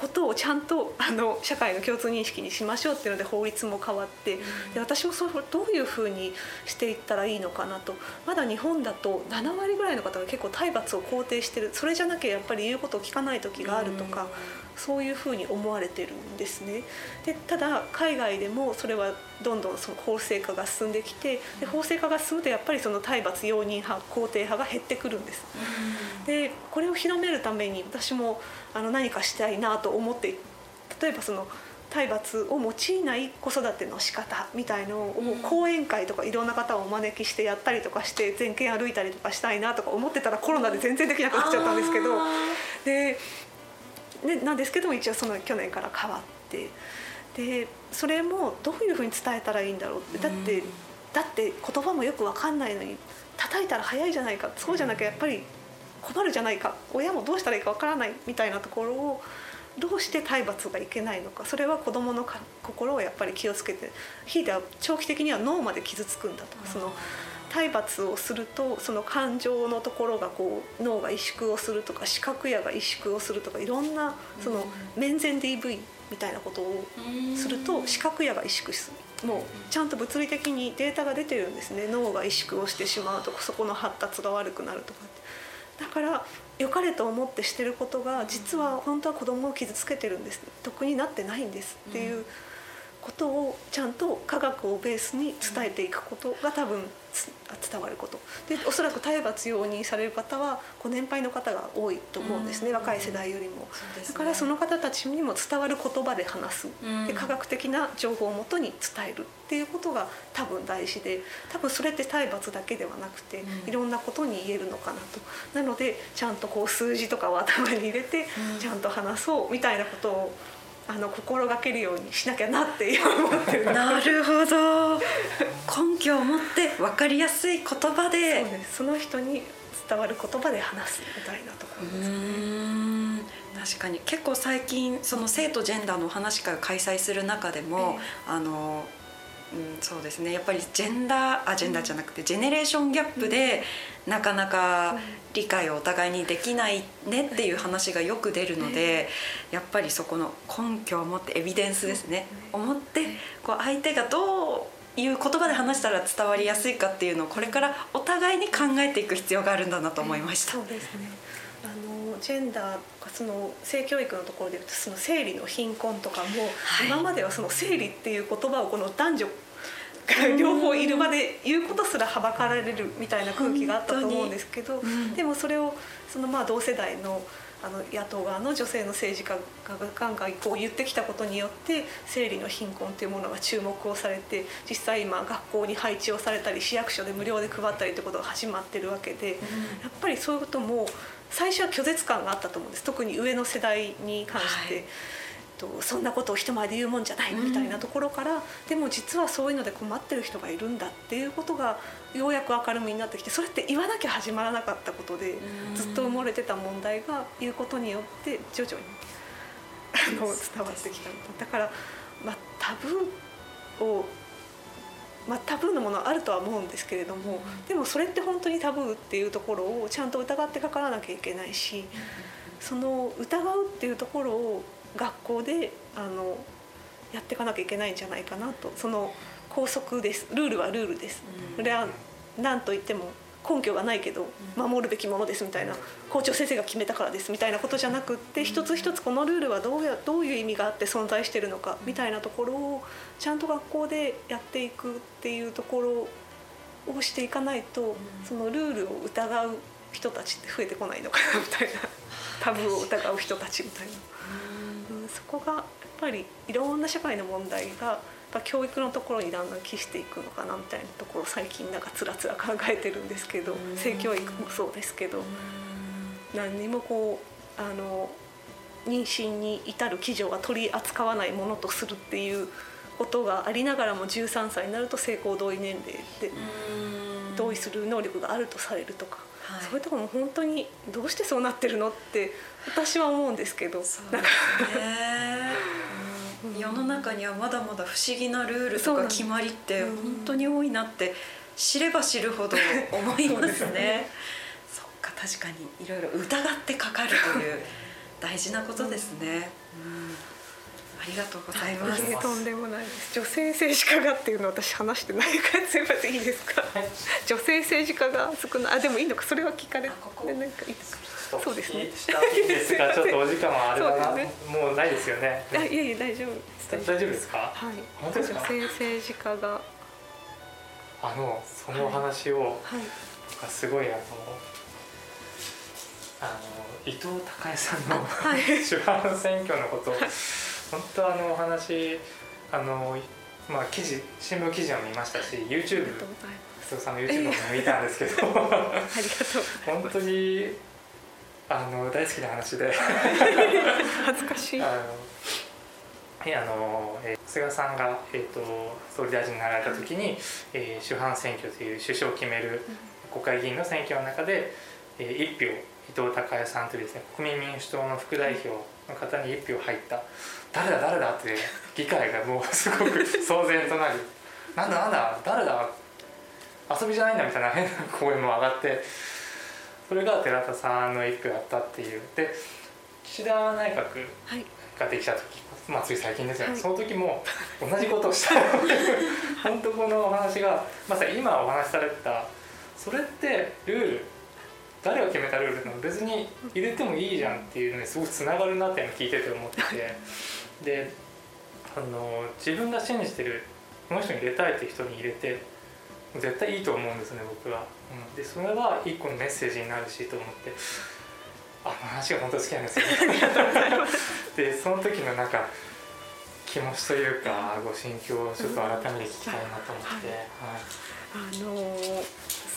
ことをちゃんとあの社会の共通認識にしましょうっていうので法律も変わってで私もそれどういうふうにしていったらいいのかなと。まだ日本だと7割ぐらいの方が結構体罰を肯定してる。それじゃなきゃやっぱり言うことを聞かない時があるとか。そういうふうに思われてるんですね。でただ海外でもそれはどんどんその法制化が進んできてで法制化が進むとやっぱりその体罰容認派肯定派が減ってくるんです。でこれを広めるために私もあの何かしたいなと思って例えばその体罰を用いない子育ての仕方みたいのを講演会とかいろんな方をお招きしてやったりとかして全県歩いたりとかしたいなとか思ってたらコロナで全然できなくなっちゃったんですけどででなんですけども一応その去年から変わってでそれもどういうふうに伝えたらいいんだろうってだって、だって言葉もよく分かんないのに叩いたら早いじゃないかそうじゃなきゃやっぱり困るじゃないか親もどうしたらいいか分からないみたいなところをどうして体罰がいけないのかそれは子どもの心をやっぱり気をつけてひいては長期的には脳まで傷つくんだとかその体罰をするとその感情のところがこう脳が萎縮をするとか視覚野が萎縮をするとかいろんなその面前 DV みたいなことをすると視覚野が萎縮する。もうちゃんと物理的にデータが出てるんですね。脳が萎縮をしてしまうとかそこの発達が悪くなるとかだから良かれと思ってしてることが実は本当は子供を傷つけてるんです。得になってないんですっていうことをちゃんと科学をベースに伝えていくことが多分伝わること。でおそらく体罰容認される方はご年配の方が多いと思うんですね、若い世代よりも、ね、だからその方たちにも伝わる言葉で話す、で科学的な情報をもとに伝えるっていうことが多分大事で多分それって体罰だけではなくて、いろんなことに言えるのかなと。なのでちゃんとこう数字とかを頭に入れて、ちゃんと話そうみたいなことをあの心がけるようにしなきゃなって思ってる。なるほど。根拠を持って分かりやすい言葉で。その人に伝わる言葉で話すみたいなところですね。確かに。結構最近その性とジェンダーのお話会を開催する中でも、えー、あのうん、そうですね。やっぱりジェンダーあジェンダーじゃなくてジェネレーションギャップでなかなか理解をお互いにできないねっていう話がよく出るのでやっぱりそこの根拠を持ってエビデンスですね。思ってこう相手がどういう言葉で話したら伝わりやすいかっていうのをこれからお互いに考えていく必要があるんだなと思いました。そうですね。あのジェンダーその性教育のところでいうとその生理の貧困とかも、はい、今まではその生理っていう言葉をこの男女両方いる場で言うことすらはばかられるみたいな空気があったと思うんですけど、うん、でもそれをそのまあ同世代のあの野党側の女性の政治家がガンガンこう言ってきたことによって生理の貧困というものが注目をされて実際今学校に配置をされたり市役所で無料で配ったりということが始まってるわけで、やっぱりそういうことも最初は拒絶感があったと思うんです。特に上の世代に関して。はいとそんなことを人前で言うもんじゃないみたいなところから、うん、でも実はそういうので困ってる人がいるんだっていうことがようやく明るみになってきてそれって言わなきゃ始まらなかったことで、ずっと埋もれてた問題が言うことによって徐々にあの伝わってきただから、まあ、タブーをまあ、タブーのものはあるとは思うんですけれども、でもそれって本当にタブーっていうところをちゃんと疑ってかからなきゃいけないし、その疑うっていうところを学校であのやっていかなきゃいけないんじゃないかなと。その校則です。ルールはルールです、それは何と言っても根拠がないけど守るべきものですみたいな校長先生が決めたからですみたいなことじゃなくって一つ一つこのルールはどうやどういう意味があって存在してるのかみたいなところをちゃんと学校でやっていくっていうところをしていかないとそのルールを疑う人たちって増えてこないのかなみたいな。タブーを疑う人たちみたいな。そこがやっぱりいろんな社会の問題が教育のところにだんだん帰していくのかなみたいなところ最近なんかつらつら考えてるんですけど性教育もそうですけど何にもこうあの妊娠に至る記事は取り扱わないものとするっていうことがありながらも13歳になると性交同意年齢で同意する能力があるとされるとか。はい、そういうところも本当にどうしてそうなってるのって私は思うんですけど。なんか。世の中にはまだまだ不思議なルールとか決まりって本当に多いなって知れば知るほど思いますね。そっか確かにいろいろ疑ってかかるという大事なことですね。うんありがとうございます。とんでもないです。女性政治家がっていうの私話してないからすみませんいいですか？女性政治家が少ないあでもいいのかそれは聞かれてなんかいいですか。そうですね。ですがちょっとお時間はあれだな、ね、もうないですよね。いやいや大丈夫大丈夫ですか？はい。本当ですか？女性政治家があのその話を、はい、すごいあの。あの伊藤孝恵さんの、はい、主犯選挙のことを本当あのお話あのまあ記事新聞記事を見ましたし YouTube 須さんの YouTube も見たんですけど。本当にあの大好きな話で。恥ずかしい。あのあの、えー、菅さんが、えーと、総理大臣になられた時に、えー、主犯選挙という首相を決める国会議員の選挙の中で、えー、1票伊藤孝恵さんというですね国民民主党の副代表の方に1票入った。誰だ誰だって議会がもうすごく騒然となり。なんだなんだ誰だ遊びじゃないんだみたいな変な声も上がって。それが寺田さんの一票やったっていう。で岸田内閣ができた時、まあ、つい最近ですよね、はい、その時も同じことをした。本当このお話がまさに今お話しされた。それってルール誰が決めたルールなの？別に入れてもいいじゃんっていうのにすごくつながるなっていうのを聞いてて思ってて。であの自分が信じてるこの人に入れたいって人に入れて絶対いいと思うんですね僕は、うん、でそれは一個のメッセージになるしと思って。あの話が本当好きなんですよ。でその時のなんか気持ちというかご心境をちょっと改めて聞きたいなと思って、はい、あのー、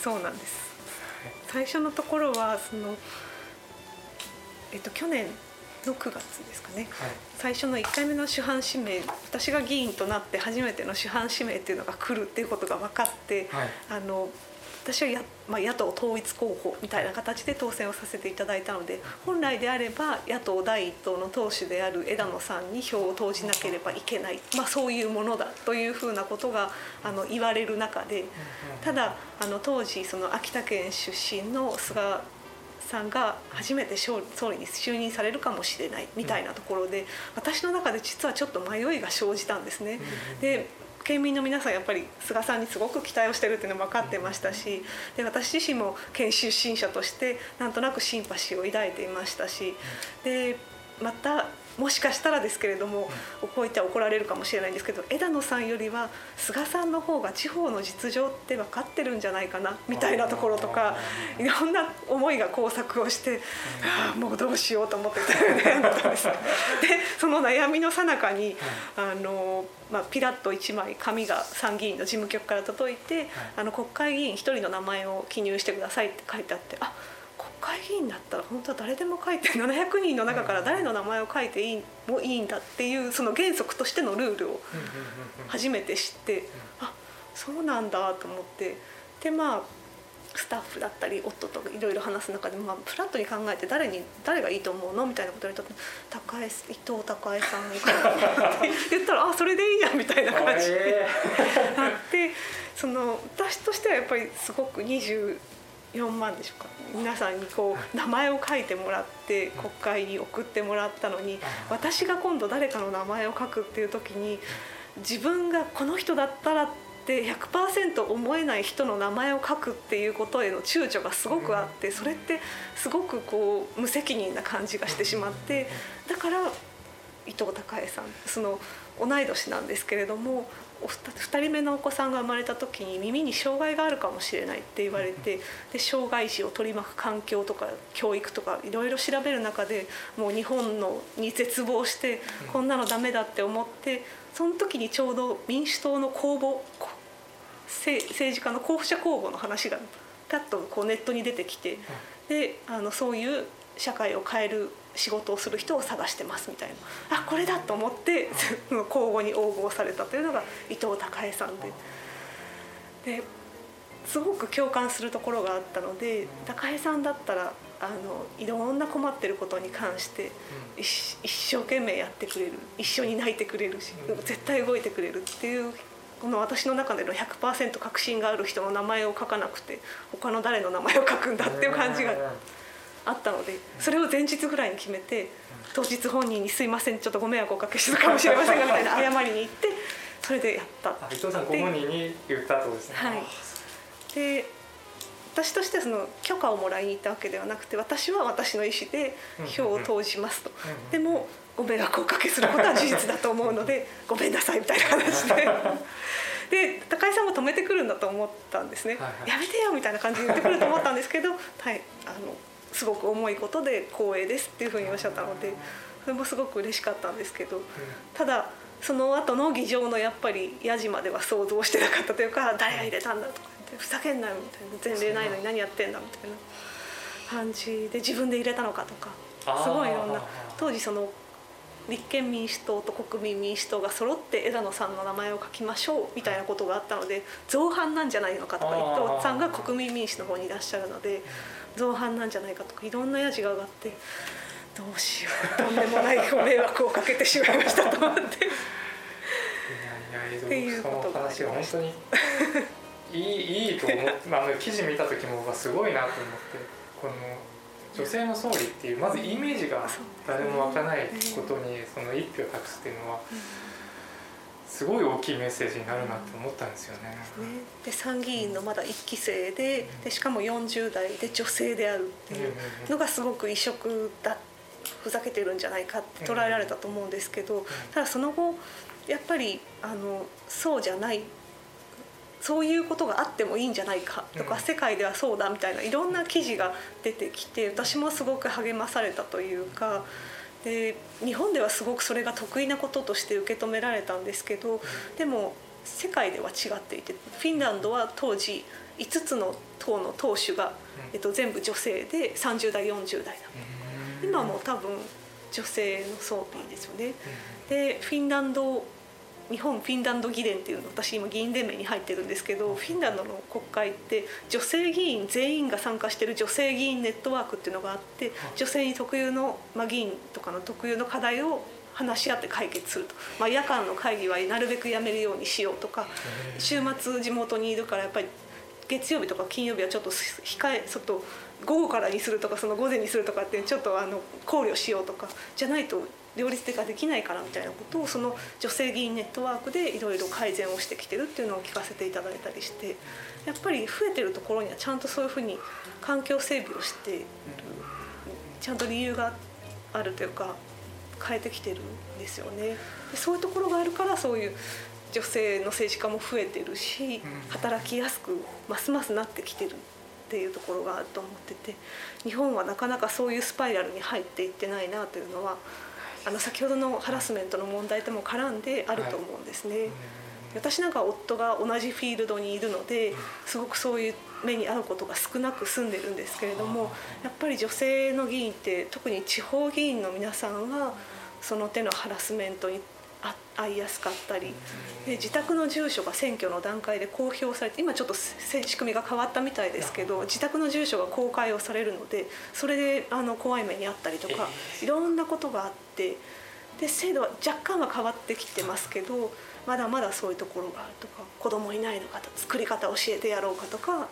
そうなんです最初のところはその、えっと、去年の9月ですかね、はい、最初の1回目の主犯指名私が議員となって初めての主犯指名っていうのが来るっていうことが分かって、はい、あの私はや、まあ、野党統一候補みたいな形で当選をさせていただいたので本来であれば野党第一党の党首である枝野さんに票を投じなければいけない、まあ、そういうものだというふうなことがあの言われる中でただあの当時その秋田県出身の菅さんが初めて総理に就任されるかもしれないみたいなところで私の中で実はちょっと迷いが生じたんですね。で県民の皆さんやっぱり菅さんにすごく期待をしてるっていうのも分かってましたしで私自身も県出身者としてなんとなくシンパシーを抱いていましたしでまたもしかしたらですけれども、こう言っては怒られるかもしれないんですけど枝野さんよりは菅さんの方が地方の実情って分かってるんじゃないかなみたいなところとかいろんな思いが交錯をして、ああもうどうしようと思って悩んだんで その悩みの最中に、あのまあ、ピラッと1枚紙が参議院の事務局から届いて、あの国会議員1人の名前を記入してくださいって書いてあってあ会議員だったら本当は誰でも書いて700人の中から誰の名前を書いていいもいいんだっていうその原則としてのルールを初めて知ってあそうなんだと思って。でまあスタッフだったり夫といろいろ話す中で、まあ、フラットに考えて誰に誰がいいと思うのみたいなこと言われた高江伊藤孝江さんって言ったらあそれでいいやみたいな感じでなってその私としてはやっぱりすごく20 4万でしょうか。皆さんにこう名前を書いてもらって国会に送ってもらったのに私が今度誰かの名前を書くっていう時に自分がこの人だったらって100%思えない人の名前を書くっていうことへの躊躇がすごくあってそれってすごくこう無責任な感じがしてしまってだから伊藤孝恵さんその同い年なんですけれども2人目のお子さんが生まれた時に耳に障害があるかもしれないって言われてで障害児を取り巻く環境とか教育とかいろいろ調べる中でもう日本のに絶望してこんなのダメだって思ってその時にちょうど民主党の公募政治家の候補者公募の話がパッとこうネットに出てきてであのそういう社会を変える仕事をする人を探してますみたいな。あこれだと思って 交互に応募されたというのが伊藤孝恵さんで。ですごく共感するところがあったので高江さんだったらあのいろんな困ってることに関して一生懸命やってくれる。一緒に泣いてくれるし絶対動いてくれるっていうこの私の中での100%確信がある人の名前を書かなくて他の誰の名前を書くんだっていう感じがあったのでそれを前日ぐらいに決めて当日本人に「すいませんちょっとご迷惑をおかけしたかもしれませんが」みたい。な謝りに行ってそれでやった伊藤さんご本人に言ったとですね。はい、で私としてその許可をもらいに行ったわけではなくて私は私の意思で票を投じますと。でもご迷惑をおかけすることは事実だと思うので ごめんなさいみたいな話で。で高井さんも止めてくるんだと思ったんですね、はいはい、やめてよみたいな感じで言ってくると思ったんですけど、はい、あのすごく重いことで光栄ですっていうふうにおっしゃったのでそれもすごく嬉しかったんですけどただその後の議場のやっぱりやじまでは想像してなかったというか誰が入れたんだとか言ってふざけんなよみたいな前例ないのに何やってんだみたいな感じで自分で入れたのかとかすごいいろんな当時その立憲民主党と国民民主党が揃って枝野さんの名前を書きましょうみたいなことがあったので造反なんじゃないのかとか伊藤さんが国民民主の方にいらっしゃるので造反なんじゃないかとかいろんなやじが上がってどうしようとんでもないご迷惑をかけてしまいましたと思って。っていうことが話が本当にいいいいと思って、まあ、記事見た時もすごいなと思ってこの女性の総理っていうまずイメージが誰も湧かないことにその一票託すっていうのは。すごい大きいメッセージになるなって思ったんですよね。で参議院のまだ1期生ででしかも40代で女性であるっていうのがすごく異色だふざけてるんじゃないかって捉えられたと思うんですけどただその後やっぱりあのそうじゃないそういうことがあってもいいんじゃないかとか、世界ではそうだみたいないろんな記事が出てきて私もすごく励まされたというか。で日本ではすごくそれが得意なこととして受け止められたんですけどでも世界では違っていてフィンランドは当時5つの党の党首が、えっと、全部女性で30代40代だ今も多分女性の総理ですよね。でフィンランド日本フィンランド議連っていうの私今議員連盟に入ってるんですけどフィンランドの国会って女性議員全員が参加してる女性議員ネットワークっていうのがあって女性に特有の、まあ、議員とかの特有の課題を話し合って解決すると、まあ、夜間の会議はなるべくやめるようにしようとか週末地元にいるからやっぱり月曜日とか金曜日はちょっと控えちょっと午後からにするとかその午前にするとかってちょっとあの考慮しようとかじゃないと両立化できないからみたいなことをその女性議員ネットワークでいろいろ改善をしてきてるっていうのを聞かせていただいたりしてやっぱり増えてるところにはちゃんとそういうふうに環境整備をしているちゃんと理由があるというか変えてきてるんですよね。でそういうところがあるからそういう女性の政治家も増えてるし働きやすくますますなってきてるっていうところがあると思ってて日本はなかなかそういうスパイラルに入っていってないなというのはあの先ほどのハラスメントの問題とも絡んであると思うんですね。私なんか夫が同じフィールドにいるのですごくそういう目に遭うことが少なく済んでるんですけれどもやっぱり女性の議員って特に地方議員の皆さんはその手のハラスメントに会いやすかったり。で自宅の住所が選挙の段階で公表されて今ちょっと仕組みが変わったみたいですけど自宅の住所が公開をされるのでそれであの怖い目にあったりとかいろんなことがあってで制度は若干は変わってきてますけどまだまだそういうところがあるとか子供いないのかと作り方教えてやろうかとか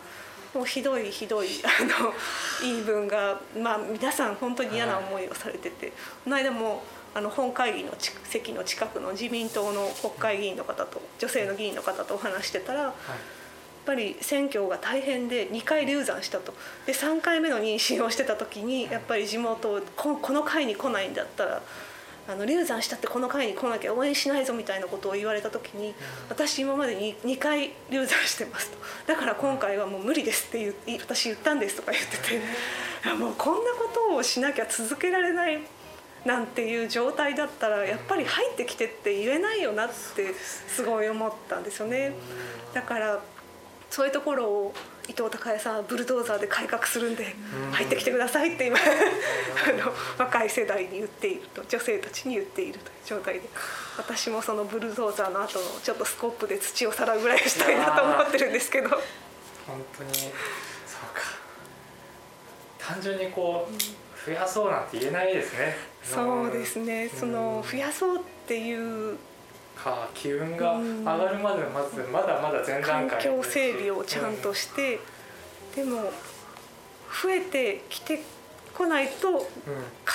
もうひどいひどいあの 言い分がまあ皆さん本当に嫌な思いをされててこの間もあの本会議の席の近くの自民党の国会議員の方と女性の議員の方とお話してたら、はい、やっぱり選挙が大変で2回流産したと。で3回目の妊娠をしてた時にやっぱり地元ここの会に来ないんだったら。あの流産したってこの会に来なきゃ応援しないぞみたいなことを言われた時に私今までに2回流産してますと。だから今回はもう無理ですって言私言ったんですとか言っててもうこんなことをしなきゃ続けられないなんていう状態だったらやっぱり入ってきてって言えないよなってすごい思ったんですよね。だからそういうところを伊藤孝也さんはブルドーザーで改革するんで入ってきてくださいって今 あの若い世代に言っていると女性たちに言っているという状態で私もそのブルドーザーの後のちょっとスコップで土をさらうぐらいしたいなと思ってるんですけど。本当にそうか。単純にこう、増やそうなんて言えないですね。そうですね。その増やそうっていうか機運が上がるまでまずまだまだ前段階。環境整備をちゃんとして、でも増えてきてこないと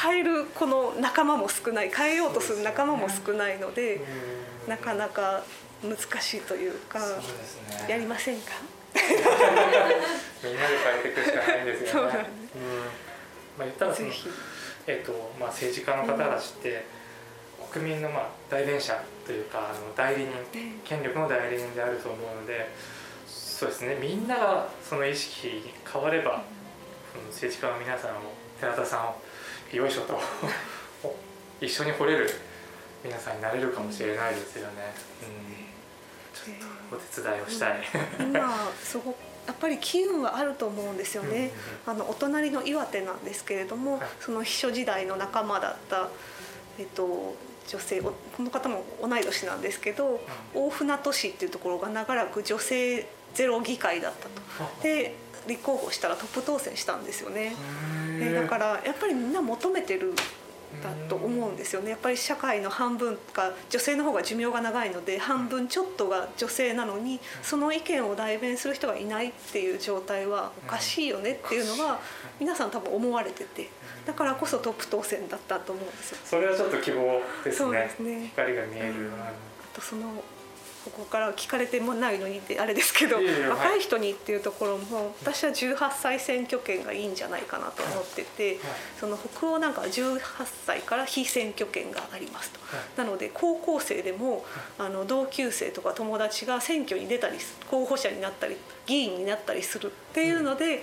変えるこの仲間も少ない。変えようとする仲間も少ないので、なかなか難しいというかやりませんか？みんなで変えていくしかないんですよね。うんまあ、言ったらその、えーとまあ、政治家の方たちって、国民のまあ代弁者というかあの代理人権力の代理人であると思うのでそうですね。みんながその意識変われば、その政治家の皆さんを寺田さんをよいしょと 一緒に掘れる皆さんになれるかもしれないですよね。うん、ちょっとお手伝いをしたい。今すごやっぱり機運はあると思うんですよね、あのお隣の岩手なんですけれども、その秘書時代の仲間だった、えっと、女性この方も同い年なんですけど、大船渡市っていうところが長らく女性ゼロ議会だったと。で立候補したらトップ当選したんですよね。だからやっぱりみんな求めてるだと思うんですよね。やっぱり社会の半分か女性の方が寿命が長いので半分ちょっとが女性なのにその意見を代弁する人がいないっていう状態はおかしいよねっていうのは皆さん多分思われててだからこそトップ当選だったと思うんですよ。それはちょっと希望ですね。すね。光が見える、うん、あとそのここから聞かれてもないのにってあれですけど若い人にっていうところも私は18歳選挙権がいいんじゃないかなと思っててその北欧なんかは18歳から非選挙権がありますと。なので高校生でもあの同級生とか友達が選挙に出たり候補者になったり議員になったりするっていうので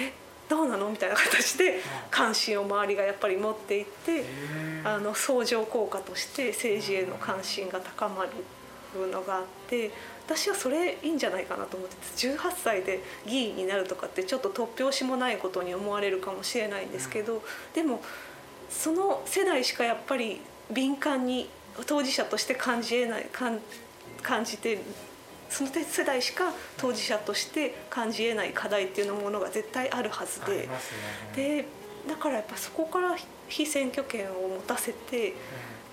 えどうなのみたいな形で関心を周りがやっぱり持っていってあの相乗効果として政治への関心が高まるのがあって私はそれいいんじゃないかなと思ってて18歳で議員になるとかってちょっと突拍子もないことに思われるかもしれないんですけどでもその世代しかやっぱり敏感に当事者として感じえない感じてその世代しか当事者として感じえない課題っていうのものが絶対あるはずで、ね、でだからやっぱそこから非選挙権を持たせて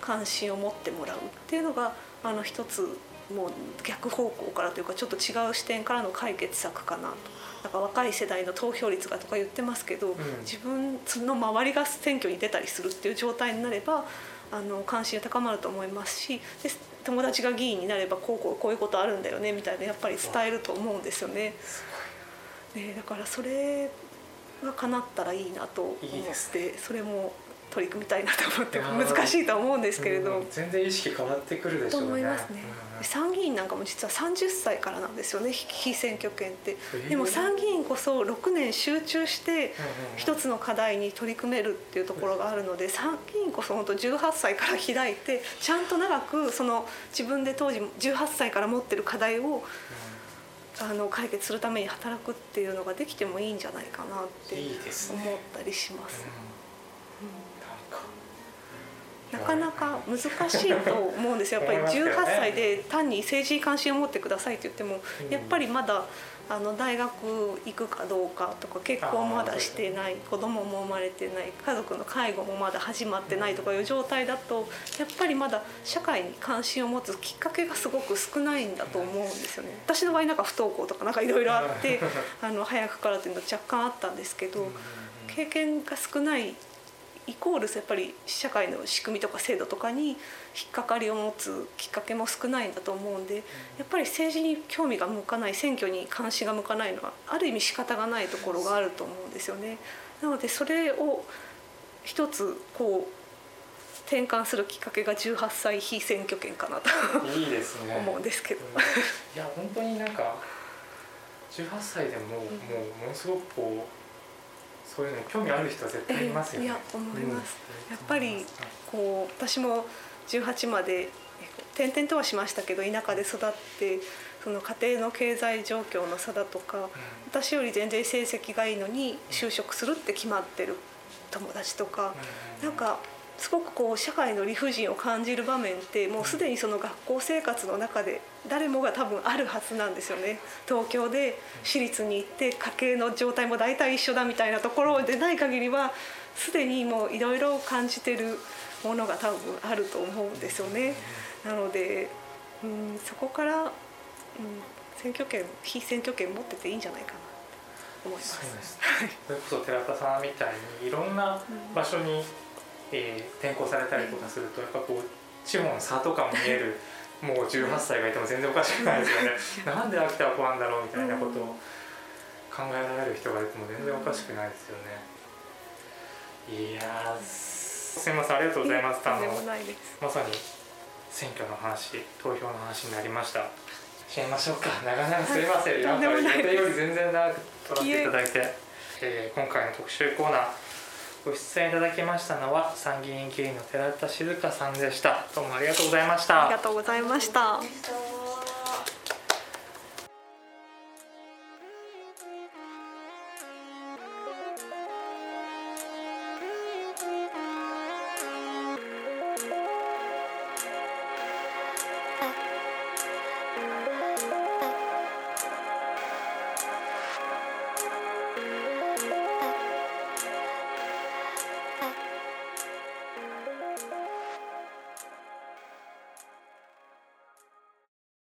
関心を持ってもらうっていうのがあの一つもう逆方向からというかちょっと違う視点からの解決策かなと。なんか若い世代の投票率がとか言ってますけど、うん、自分の周りが選挙に出たりするっていう状態になればあの関心が高まると思いますしで友達が議員になればこうこうこういうことあるんだよねみたいなやっぱり伝えると思うんですよね。ねだからそれが叶ったらいいなと思ってそれも取り組みたいなと思って難しいとは思うんですけれど、うん全然意識変わってくるでしょうね。と思いますね。うん。参議院なんかも実は30歳からなんですよね非非選挙権って。ーでも参議院こそ6年集中して一つの課題に取り組めるっていうところがあるので参議院こそ本当18歳から開いてちゃんと長くその自分で当時18歳から持ってる課題をあの解決するために働くっていうのができてもいいんじゃないかなって思ね。ったりします。うんなかなか難しいと思うんですよ。やっぱり思いますよね。18歳で単に政治に関心を持ってくださいって言ってもうん。やっぱりまだあの大学行くかどうかとか結婚もまだしてない子供も生まれてない家族の介護もまだ始まってないとかいう状態だとやっぱりまだ社会に関心を持つきっかけがすごく少ないんだと思うんですよね。私の場合なんか不登校とかなんかいろいろあってあの早くからっていうのは若干あったんですけど。経験が少ないイコールやっぱり社会の仕組みとか制度とかに引っかかりを持つきっかけも少ないんだと思うんでやっぱり政治に興味が向かない選挙に関心が向かないのはある意味仕方がないところがあると思うんですよね。なのでそれを一つこう転換するきっかけが18歳非選挙権かなといいですね思うんですけど。うんいや本当になんか18歳でも、もうものすごくこうそういうのに興味ある人は絶対いますよね。いや思います。うん。やっぱりこう私も18までえ転々とはしましたけど田舎で育ってその家庭の経済状況の差だとか私より全然成績がいいのに就職するって決まってる友達とかなんかすごくこう社会の理不尽を感じる場面ってもうすでにその学校生活の中で誰もが多分あるはずなんですよね東京で私立に行って家計の状態も大体一緒だみたいなところでない限りはすでにもういろいろ感じてるものが多分あると思うんですよね。なので、うん、そこから、うん、選挙権非選挙権持ってていいんじゃないかなと思います。そうですね。それこそ寺田さんみたいにいろんな場所に、えー転校されたりとかするとやっぱこう地方の差とかも見える もう18歳がいても全然おかしくないですよね。なんで秋田はこうなんだろうみたいなことを考えられる人がいても全然おかしくないですよね。いやーすみませんありがとうございます。あの。まさに選挙の話投票の話になりました閉めましょうか 長々すみません、はいなんか予定より全然長く取らせていただいて、えー今回の特集コーナーご出演いただきましたのは参議院議員の寺田静香さんでしたどうもありがとうございましたありがとうございました。ました